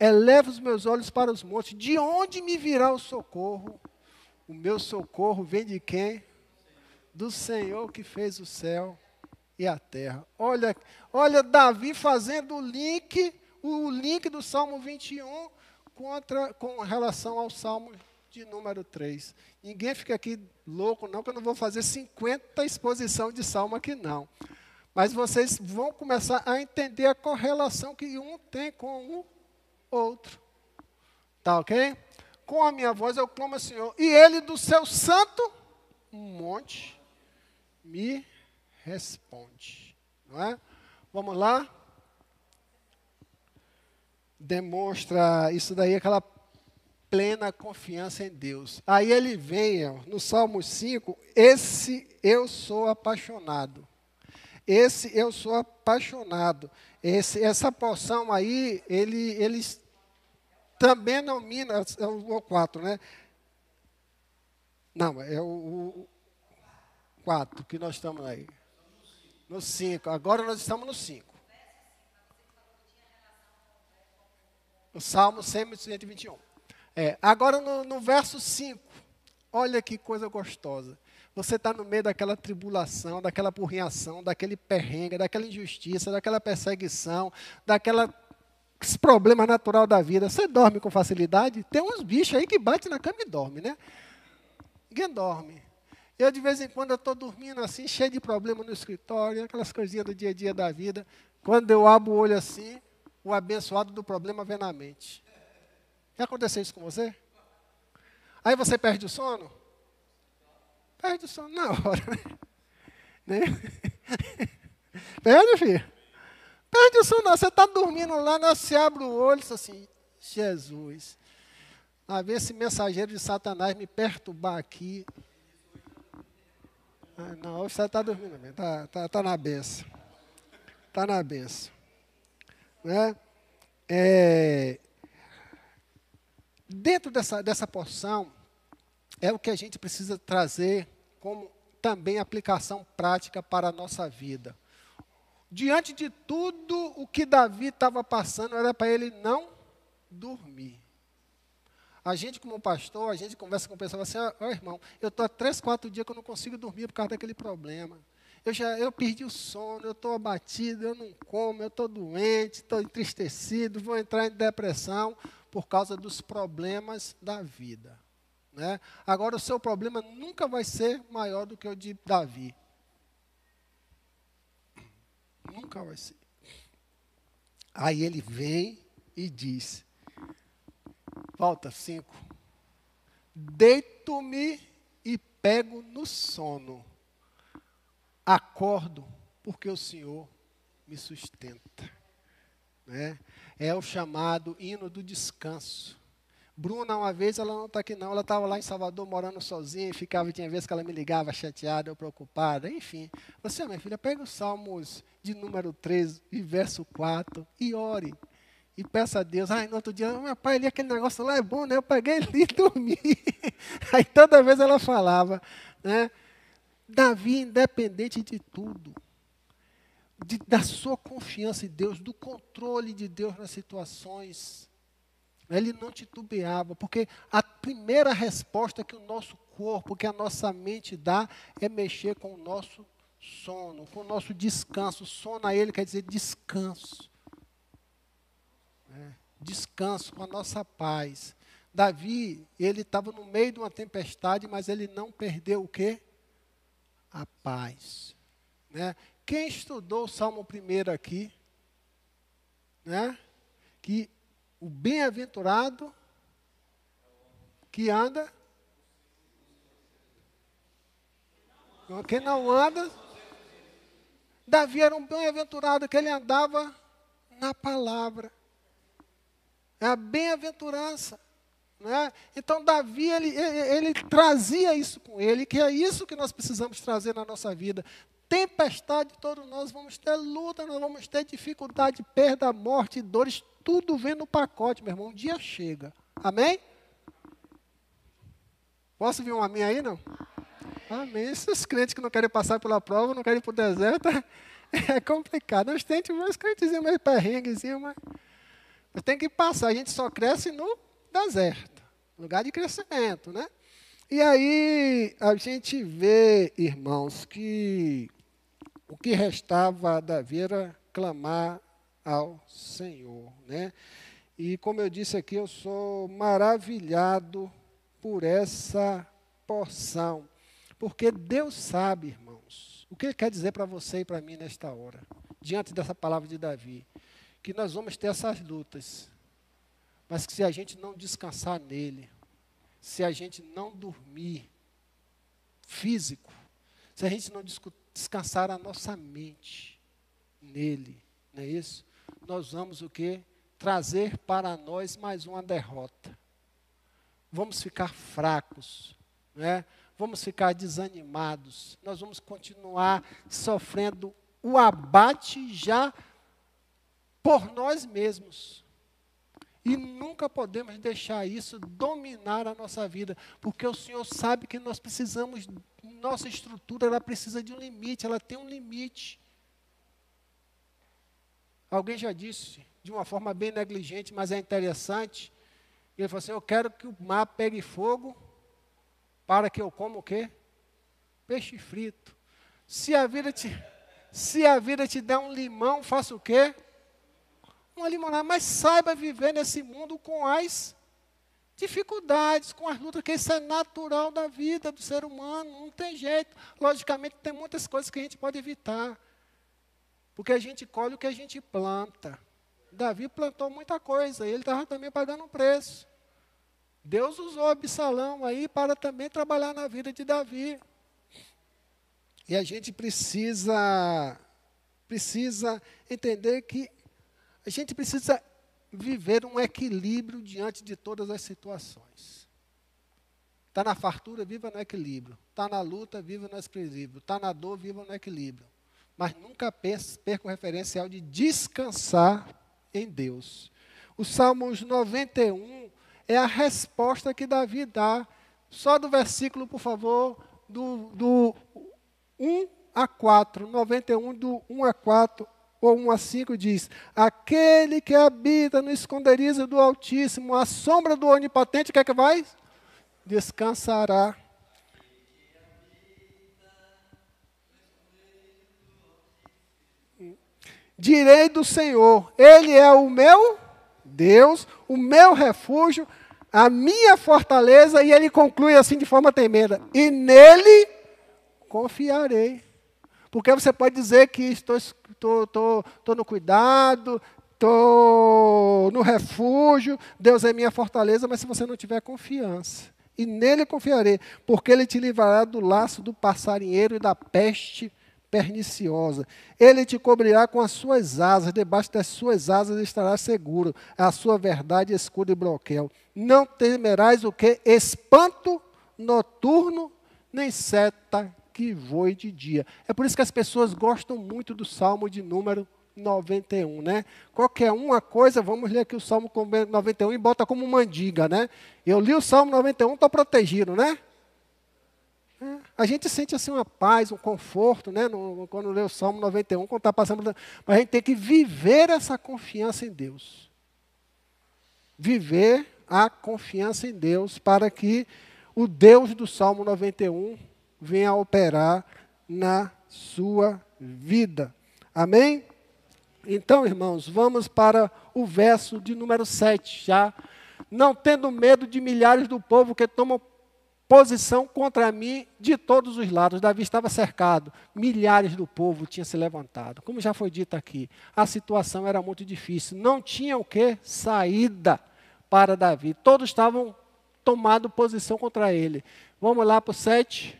Eleva os meus olhos para os montes. De onde me virá o socorro? O meu socorro vem de quem? Do Senhor que fez o céu e a terra. Olha, olha Davi fazendo o link, o link do Salmo 21 contra, com relação ao Salmo de número 3. Ninguém fica aqui louco, não, que eu não vou fazer 50 exposição de Salmo aqui, não. Mas vocês vão começar a entender a correlação que um tem com o outro. Tá ok? Com a minha voz eu clamo ao Senhor. E ele do seu santo monte me responde. Não é? Vamos lá? Demonstra isso daí, aquela plena confiança em Deus. Aí ele vem, ó, no Salmo 5, esse eu sou apaixonado. Esse eu sou apaixonado. Esse, essa porção aí, ele, ele também mina, é o 4, né? Não, é o 4 que nós estamos aí. No 5. Agora nós estamos no 5. O Salmo 121. É, agora no, no verso 5. Olha que coisa gostosa. Você está no meio daquela tribulação, daquela porrinhação, daquele perrengue, daquela injustiça, daquela perseguição, daquela problema natural da vida. Você dorme com facilidade? Tem uns bichos aí que batem na cama e dorme, né? Ninguém dorme. Eu, de vez em quando, estou dormindo assim, cheio de problema no escritório, aquelas coisinhas do dia a dia da vida. Quando eu abro o olho assim, o abençoado do problema vem na mente. Já aconteceu isso com você? Aí você perde o sono? Perde o sono na hora, né? né? Perde, filho? Perde o sono, você está dormindo lá, você abre o olho e diz assim, Jesus, a ver esse mensageiro de Satanás me perturbar aqui. Ah, não, você está dormindo, está tá, tá na benção. Está na benção. Né? É, dentro dessa, dessa porção, é o que a gente precisa trazer como também aplicação prática para a nossa vida. Diante de tudo o que Davi estava passando, era para ele não dormir. A gente, como pastor, a gente conversa com o pessoal assim, ó oh, irmão, eu estou há três, quatro dias que eu não consigo dormir por causa daquele problema. Eu já eu perdi o sono, eu estou abatido, eu não como, eu estou doente, estou entristecido, vou entrar em depressão por causa dos problemas da vida. Né? Agora, o seu problema nunca vai ser maior do que o de Davi. Nunca vai ser. Aí ele vem e diz: Falta cinco. Deito-me e pego no sono. Acordo, porque o Senhor me sustenta. Né? É o chamado hino do descanso. Bruna, uma vez, ela não está aqui não, ela estava lá em Salvador morando sozinha, e ficava, tinha vezes que ela me ligava chateada ou preocupada, enfim. Você, minha filha, pega os Salmos de número 13 e verso 4 e ore e peça a Deus. Ai, no outro dia, meu pai, ali aquele negócio lá é bom, né? Eu peguei ali e dormi. Aí toda vez ela falava, né? Davi, independente de tudo, de, da sua confiança em Deus, do controle de Deus nas situações, ele não titubeava, porque a primeira resposta que o nosso corpo, que a nossa mente dá, é mexer com o nosso sono, com o nosso descanso. Sono a ele quer dizer descanso. É, descanso com a nossa paz. Davi, ele estava no meio de uma tempestade, mas ele não perdeu o quê? A paz. Né? Quem estudou o Salmo 1 aqui, né? que o bem-aventurado que anda, quem não anda, Davi era um bem-aventurado que ele andava na palavra. É a bem-aventurança. Né? Então, Davi, ele, ele, ele, trazia isso com ele, que é isso que nós precisamos trazer na nossa vida. Tempestade, todos nós vamos ter luta, nós vamos ter dificuldade, perda, morte, dores, tudo vem no pacote, meu irmão. Um dia chega. Amém? Posso vir um amém aí, não? Amém. Esses crentes que não querem passar pela prova, não querem ir para o deserto, é complicado. Nós temos uns crentezinhos meio perrenguezinhos, mas mas tem que passar, a gente só cresce no deserto, lugar de crescimento, né? E aí a gente vê, irmãos, que o que restava a Davi era clamar ao Senhor, né? E como eu disse aqui, eu sou maravilhado por essa porção, porque Deus sabe, irmãos, o que ele quer dizer para você e para mim nesta hora, diante dessa palavra de Davi que nós vamos ter essas lutas, mas que se a gente não descansar nele, se a gente não dormir físico, se a gente não descansar a nossa mente, nele, não é isso? Nós vamos o quê? Trazer para nós mais uma derrota. Vamos ficar fracos, né? vamos ficar desanimados, nós vamos continuar sofrendo o abate já por nós mesmos. E nunca podemos deixar isso dominar a nossa vida, porque o Senhor sabe que nós precisamos, nossa estrutura, ela precisa de um limite, ela tem um limite. Alguém já disse, de uma forma bem negligente, mas é interessante. Ele falou assim: Eu quero que o mar pegue fogo para que eu coma o quê? Peixe frito. Se a vida te, se a vida te der um limão, faça o quê? Uma limonada, mas saiba viver nesse mundo com as dificuldades, com as lutas, que isso é natural da vida do ser humano, não tem jeito. Logicamente, tem muitas coisas que a gente pode evitar, porque a gente colhe o que a gente planta. Davi plantou muita coisa, ele estava também pagando um preço. Deus usou Absalão aí para também trabalhar na vida de Davi. E a gente precisa precisa entender que a gente precisa viver um equilíbrio diante de todas as situações. Está na fartura, viva no equilíbrio. Está na luta, viva no equilíbrio. Está na dor, viva no equilíbrio. Mas nunca perca o referencial de descansar em Deus. O Salmos 91 é a resposta que Davi dá. Só do versículo, por favor, do, do 1 a 4. 91, do 1 a 4 ou 1 a 5 diz: Aquele que habita no esconderijo do Altíssimo, à sombra do Onipotente, o que é que vai? Descansará. Direi do Senhor, Ele é o meu Deus, o meu refúgio, a minha fortaleza, e ele conclui assim de forma tremenda: e nele confiarei. Porque você pode dizer que estou, estou, estou, estou no cuidado, estou no refúgio, Deus é minha fortaleza, mas se você não tiver confiança, e nele confiarei, porque ele te livrará do laço do passarinheiro e da peste perniciosa. Ele te cobrirá com as suas asas, debaixo das suas asas estarás seguro. A sua verdade escudo e broquel. Não temerás o que? Espanto noturno, nem seta que voe de dia. É por isso que as pessoas gostam muito do Salmo de número 91, né? Qualquer uma coisa, vamos ler aqui o Salmo 91 e bota como mandiga, né? Eu li o Salmo 91, estou protegido, né? É, a gente sente assim uma paz, um conforto, né? No, quando lê o Salmo 91, quando está passando. Mas a gente tem que viver essa confiança em Deus. Viver a confiança em Deus para que o Deus do Salmo 91 venha operar na sua vida. Amém? Então, irmãos, vamos para o verso de número 7 já. Não tendo medo de milhares do povo que tomam posição contra mim de todos os lados. Davi estava cercado, milhares do povo tinham se levantado. Como já foi dito aqui, a situação era muito difícil. Não tinha o que? Saída para Davi. Todos estavam tomando posição contra ele. Vamos lá para o 7.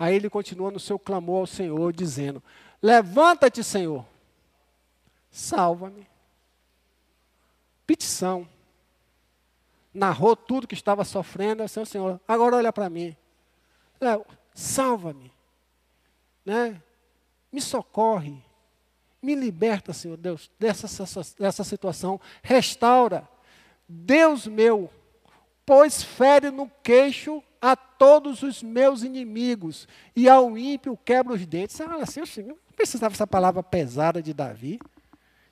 Aí ele continua no seu clamor ao Senhor, dizendo: Levanta-te, Senhor, salva-me. Petição. Narrou tudo que estava sofrendo, assim, Senhor, agora olha para mim. Salva-me. Né? Me socorre. Me liberta, Senhor Deus, dessa, dessa situação. Restaura. Deus meu, pois fere no queixo a todos os meus inimigos, e ao ímpio quebra os dentes. Olha assim, não precisava essa palavra pesada de Davi.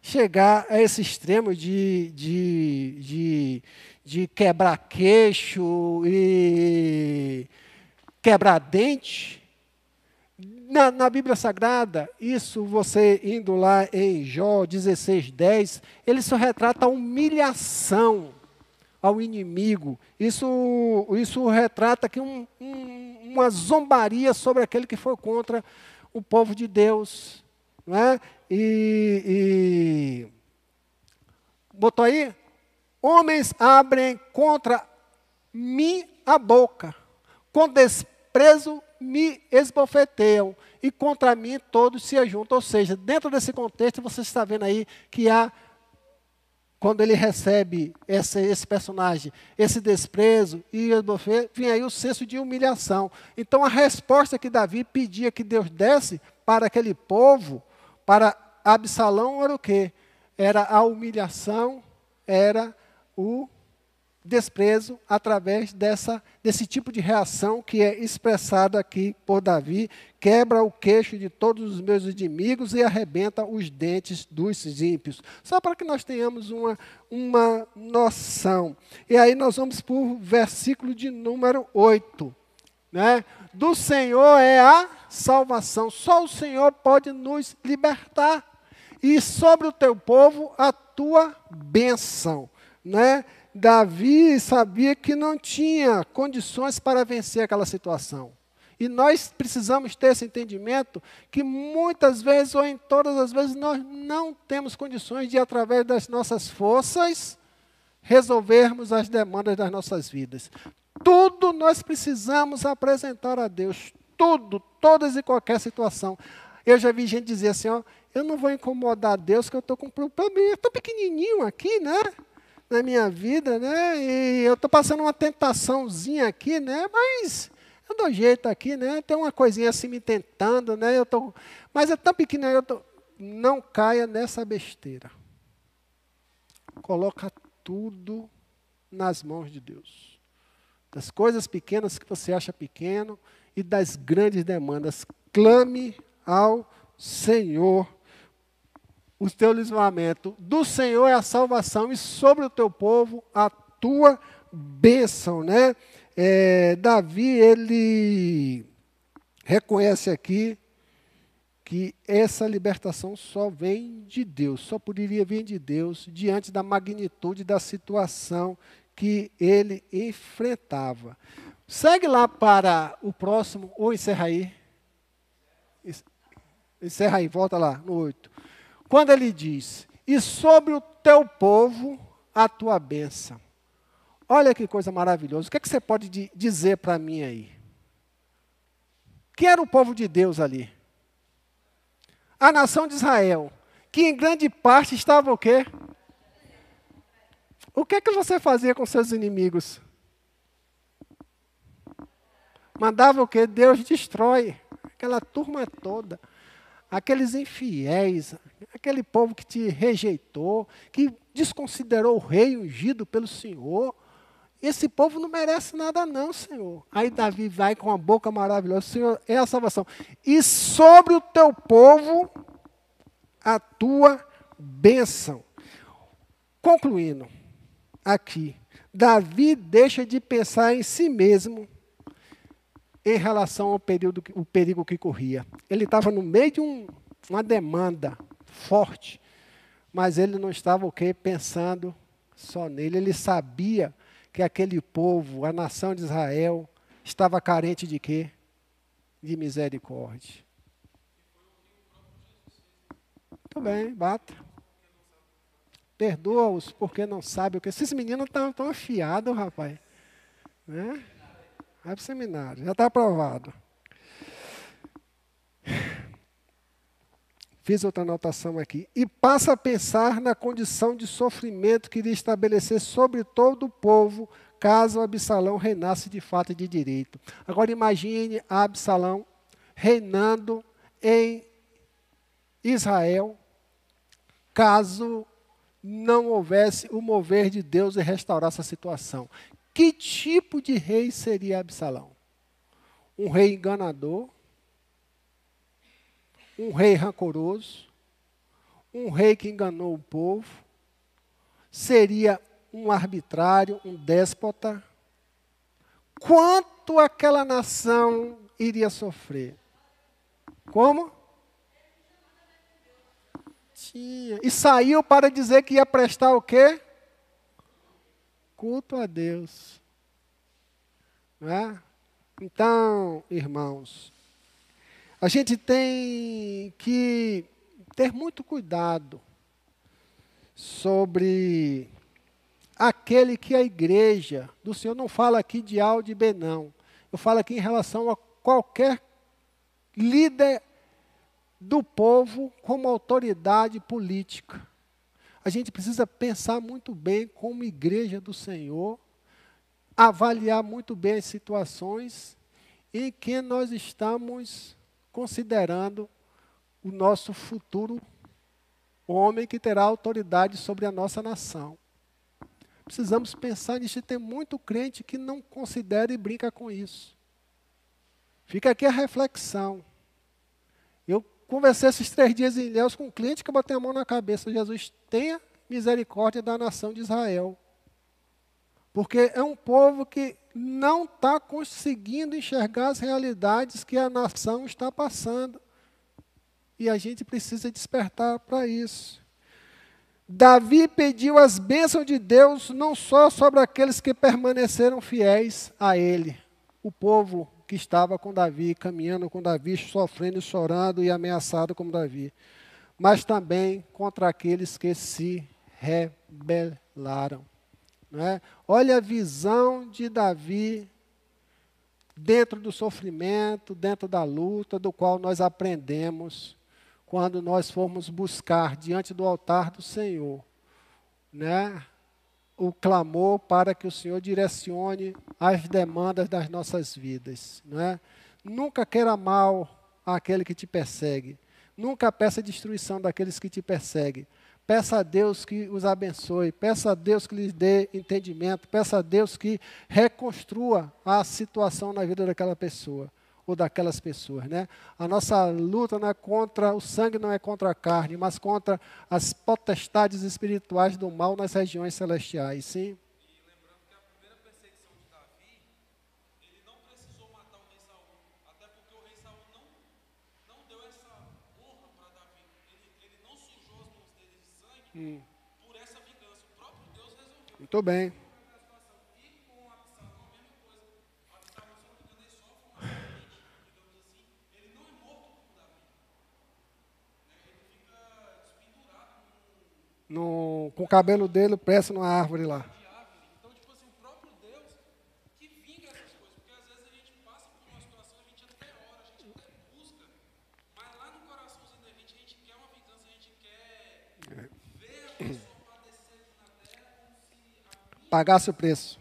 Chegar a esse extremo de, de, de, de quebrar queixo e quebrar dente. Na, na, Bíblia Sagrada, isso você indo lá em Jó 16, 10, ele só retrata a humilhação ao inimigo. Isso, isso retrata aqui um, um, uma zombaria sobre aquele que foi contra o povo de Deus. Não é? e, e botou aí? Homens abrem contra mim a boca, com desprezo me esbofeteiam e contra mim todos se ajuntam. Ou seja, dentro desse contexto, você está vendo aí que há, quando ele recebe esse, esse personagem, esse desprezo e esbofeteio, vem aí o senso de humilhação. Então, a resposta que Davi pedia que Deus desse para aquele povo, para Absalão, era o quê? Era a humilhação, era o desprezo através dessa, desse tipo de reação que é expressada aqui por Davi, quebra o queixo de todos os meus inimigos e arrebenta os dentes dos ímpios. Só para que nós tenhamos uma, uma noção. E aí nós vamos para o versículo de número 8. Né? Do Senhor é a salvação, só o Senhor pode nos libertar. E sobre o teu povo a tua bênção. Né? Davi sabia que não tinha condições para vencer aquela situação. E nós precisamos ter esse entendimento que muitas vezes, ou em todas as vezes, nós não temos condições de, através das nossas forças, resolvermos as demandas das nossas vidas. Tudo nós precisamos apresentar a Deus. Tudo, todas e qualquer situação. Eu já vi gente dizer assim, ó, eu não vou incomodar Deus, que eu estou com um estou pequenininho aqui, né? Na minha vida, né? E eu estou passando uma tentaçãozinha aqui, né? Mas eu dou jeito aqui, né? Tem uma coisinha assim me tentando, né? Eu tô, mas é tão pequeno, eu tô, não caia nessa besteira. Coloca tudo nas mãos de Deus. Das coisas pequenas que você acha pequeno e das grandes demandas, clame ao Senhor o teu livramento. Do Senhor é a salvação e sobre o teu povo a tua bênção, né? É, Davi, ele reconhece aqui que essa libertação só vem de Deus, só poderia vir de Deus diante da magnitude da situação que ele enfrentava. Segue lá para o próximo, ou encerra aí. Encerra aí, volta lá, no 8. Quando ele diz: E sobre o teu povo a tua bênção. Olha que coisa maravilhosa. O que, é que você pode dizer para mim aí? Quem era o povo de Deus ali? A nação de Israel, que em grande parte estava o quê? O que é que você fazia com seus inimigos? Mandava o quê? Deus destrói aquela turma toda aqueles infiéis, aquele povo que te rejeitou, que desconsiderou o rei ungido pelo Senhor. Esse povo não merece nada, não, Senhor. Aí Davi vai com a boca maravilhosa: Senhor, é a salvação. E sobre o teu povo, a tua bênção. Concluindo, aqui, Davi deixa de pensar em si mesmo em relação ao período, o perigo que corria. Ele estava no meio de um, uma demanda forte, mas ele não estava o quê? Pensando só nele. Ele sabia que aquele povo, a nação de Israel, estava carente de quê? De misericórdia. Muito bem, bata. Perdoa-os porque não sabem o que. Esses meninos estão tão afiados, rapaz. Né? Vai para o seminário, já está aprovado. Fiz outra anotação aqui. E passa a pensar na condição de sofrimento que iria estabelecer sobre todo o povo, caso Absalão reinasse de fato e de direito. Agora imagine Absalão reinando em Israel, caso não houvesse o mover de Deus e restaurar essa situação. Que tipo de rei seria Absalão? Um rei enganador? Um rei rancoroso? Um rei que enganou o povo? Seria um arbitrário, um déspota? Quanto aquela nação iria sofrer? Como? Tinha. E saiu para dizer que ia prestar o quê? Culto a Deus. É? Então, irmãos, a gente tem que ter muito cuidado sobre aquele que a igreja do Senhor não fala aqui de A ou de B, não. Eu falo aqui em relação a qualquer líder do povo como autoridade política. A gente precisa pensar muito bem como igreja do Senhor, avaliar muito bem as situações em que nós estamos considerando o nosso futuro homem que terá autoridade sobre a nossa nação. Precisamos pensar nisso tem muito crente que não considera e brinca com isso. Fica aqui a reflexão. Eu conversei esses três dias em Ilhéus com um cliente que botei a mão na cabeça. Jesus tenha misericórdia da nação de Israel. Porque é um povo que não está conseguindo enxergar as realidades que a nação está passando. E a gente precisa despertar para isso. Davi pediu as bênçãos de Deus não só sobre aqueles que permaneceram fiéis a ele, o povo que estava com Davi, caminhando com Davi, sofrendo, chorando e ameaçado como Davi, mas também contra aqueles que se rebelaram. É? Olha a visão de Davi dentro do sofrimento, dentro da luta, do qual nós aprendemos quando nós formos buscar diante do altar do Senhor, né, o clamor para que o Senhor direcione as demandas das nossas vidas, né? Nunca queira mal àquele que te persegue. Nunca peça destruição daqueles que te perseguem. Peça a Deus que os abençoe, peça a Deus que lhes dê entendimento, peça a Deus que reconstrua a situação na vida daquela pessoa ou daquelas pessoas. Né? A nossa luta não é contra o sangue, não é contra a carne, mas contra as potestades espirituais do mal nas regiões celestiais. Sim? Hum. Por essa vingança, o próprio Deus resolveu. Muito bem. no, com o cabelo dele preso numa árvore lá. Então, tipo assim, o próprio Deus que vinga essas coisas. Porque às vezes a gente passa por uma situação, a gente até ora, a gente até busca, mas lá no coraçãozinho da gente, a gente quer uma vingança, a gente quer ver a pessoa padecer na terra como se. Pagasse o preço.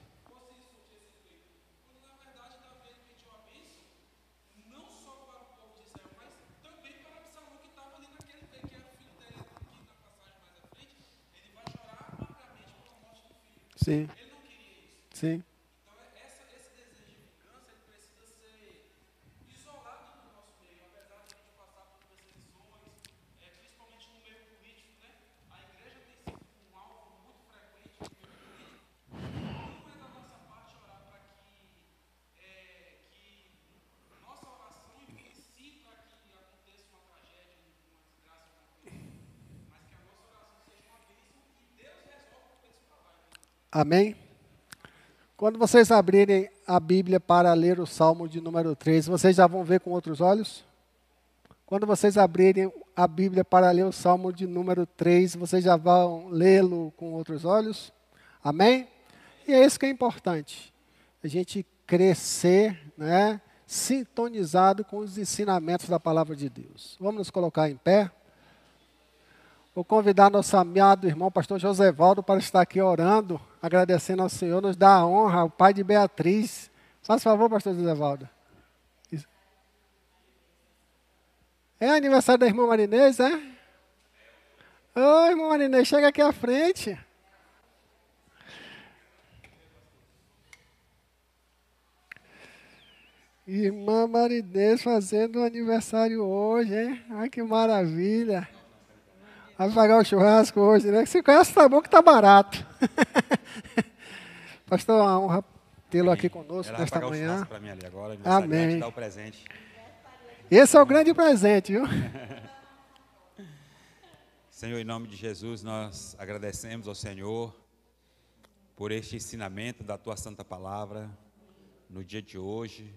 Sim. Sim. Então, essa, esse desejo de vingança ele precisa ser isolado do nosso meio, apesar de a gente passar por perseguições, é, principalmente no meio político. Né? A igreja tem sido um alvo muito frequente no meio político. Não é da nossa parte orar para que, é, que nossa oração influencie para que aconteça uma tragédia, uma desgraça, uma coisa, mas que a nossa oração seja uma bênção e Deus resolve o que esse trabalho. Amém? Quando vocês abrirem a Bíblia para ler o Salmo de número 3, vocês já vão ver com outros olhos? Quando vocês abrirem a Bíblia para ler o Salmo de número 3, vocês já vão lê-lo com outros olhos? Amém? E é isso que é importante. A gente crescer, né, sintonizado com os ensinamentos da palavra de Deus. Vamos nos colocar em pé. Vou convidar nosso amado irmão, pastor José Valdo, para estar aqui orando, agradecendo ao Senhor, nos dá a honra, o pai de Beatriz. Faça favor, pastor José Valdo. É aniversário da irmã Marinês, é? Oi, irmã Marinês, chega aqui à frente. Irmã Marinês fazendo aniversário hoje, hein? Ai, que maravilha. Vai pagar o churrasco hoje, né? Se conhece, tá bom que tá barato. Pastor, uma honra tê-lo aqui conosco Ela nesta manhã. Ali agora, Amém. Dar o presente. Esse é o grande presente, viu? Senhor, em nome de Jesus, nós agradecemos ao Senhor por este ensinamento da tua santa palavra no dia de hoje,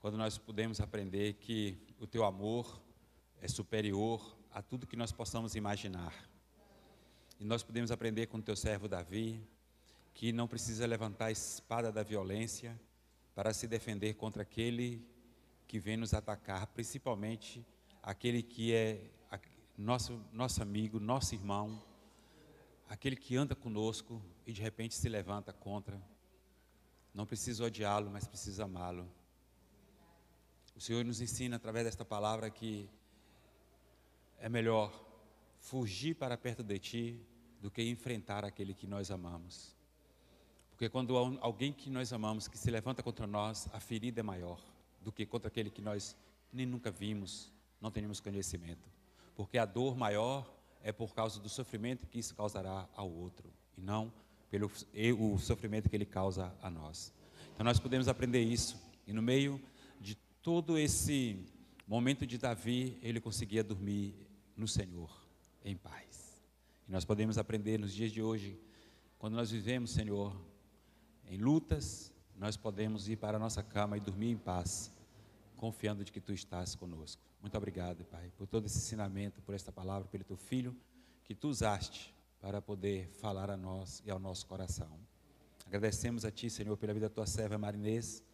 quando nós pudemos aprender que o teu amor é superior a tudo que nós possamos imaginar. E nós podemos aprender com o teu servo Davi, que não precisa levantar a espada da violência para se defender contra aquele que vem nos atacar, principalmente aquele que é nosso, nosso amigo, nosso irmão, aquele que anda conosco e de repente se levanta contra. Não precisa odiá-lo, mas precisa amá-lo. O Senhor nos ensina através desta palavra que é melhor fugir para perto de ti do que enfrentar aquele que nós amamos. Porque quando alguém que nós amamos que se levanta contra nós, a ferida é maior do que contra aquele que nós nem nunca vimos, não temos conhecimento. Porque a dor maior é por causa do sofrimento que isso causará ao outro, e não pelo o sofrimento que ele causa a nós. Então nós podemos aprender isso, e no meio de todo esse momento de Davi, ele conseguia dormir no Senhor, em paz. E nós podemos aprender nos dias de hoje, quando nós vivemos, Senhor, em lutas, nós podemos ir para a nossa cama e dormir em paz, confiando de que Tu estás conosco. Muito obrigado, Pai, por todo esse ensinamento, por esta palavra, pelo Teu Filho, que Tu usaste para poder falar a nós e ao nosso coração. Agradecemos a Ti, Senhor, pela vida da Tua serva Marinês,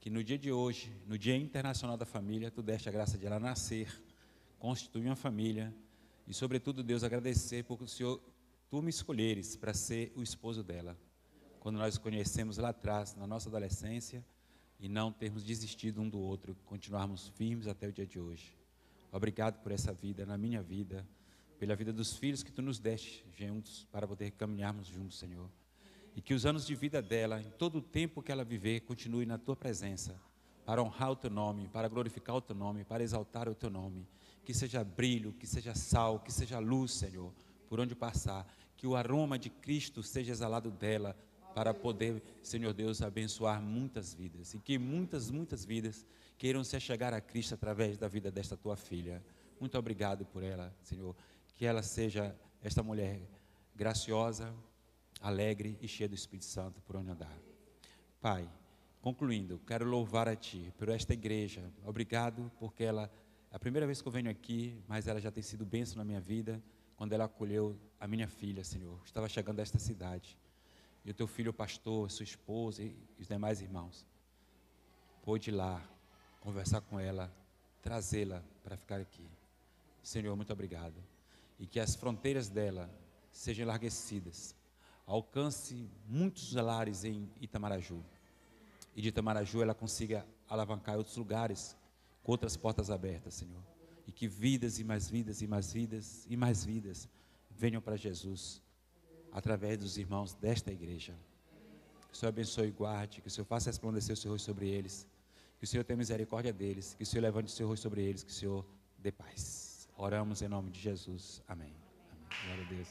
que no dia de hoje, no Dia Internacional da Família, Tu deste a graça de ela nascer, constituir uma família, e sobretudo, Deus, agradecer porque o Senhor, Tu me escolheres para ser o esposo dela quando nós conhecemos lá atrás, na nossa adolescência, e não termos desistido um do outro, continuarmos firmes até o dia de hoje. Obrigado por essa vida, na minha vida, pela vida dos filhos que tu nos deste juntos, para poder caminharmos juntos, Senhor. E que os anos de vida dela, em todo o tempo que ela viver, continue na tua presença, para honrar o teu nome, para glorificar o teu nome, para exaltar o teu nome. Que seja brilho, que seja sal, que seja luz, Senhor, por onde passar. Que o aroma de Cristo seja exalado dela, para poder, Senhor Deus, abençoar muitas vidas e que muitas, muitas vidas queiram se chegar a Cristo através da vida desta tua filha. Muito obrigado por ela, Senhor. Que ela seja esta mulher graciosa, alegre e cheia do Espírito Santo por onde andar. Pai, concluindo, quero louvar a Ti por esta igreja. Obrigado porque ela, a primeira vez que eu venho aqui, mas ela já tem sido bênção na minha vida, quando ela acolheu a minha filha, Senhor. Estava chegando a esta cidade e o teu filho pastor, sua esposa e os demais irmãos, pôde ir lá conversar com ela, trazê-la para ficar aqui. Senhor, muito obrigado. E que as fronteiras dela sejam enlarguecidas, alcance muitos lares em Itamaraju. E de Itamaraju ela consiga alavancar outros lugares com outras portas abertas, Senhor. E que vidas e mais vidas e mais vidas e mais vidas venham para Jesus através dos irmãos desta igreja. Que o Senhor abençoe e guarde, que o Senhor faça resplandecer o seu rosto sobre eles, que o Senhor tenha misericórdia deles, que o Senhor levante o seu rosto sobre eles, que o Senhor dê paz. Oramos em nome de Jesus. Amém. Amém. Glória a Deus.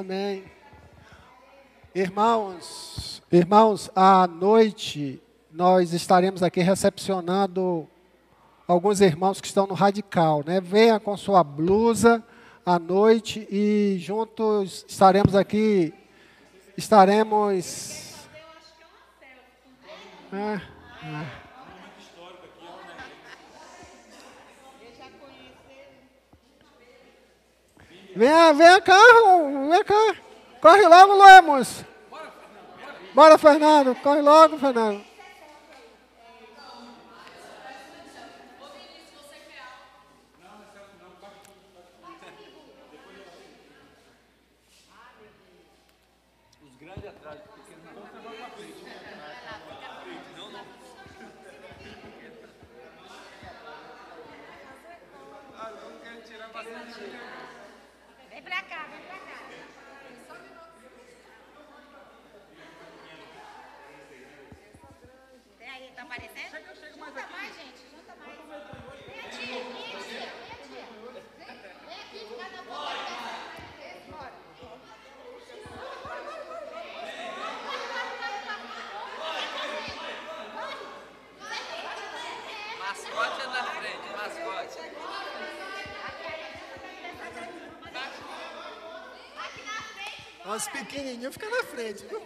Amém. Irmãos, irmãos, à noite nós estaremos aqui recepcionando alguns irmãos que estão no radical, né? Venha com sua blusa à noite e juntos estaremos aqui, estaremos. É, é. Vem, vem cá, vem cá. Corre logo, Lemos. Bora, Fernando. Corre logo, Fernando. Mascote é na frente, mascote. Os pequenininhos ficam na frente. viu?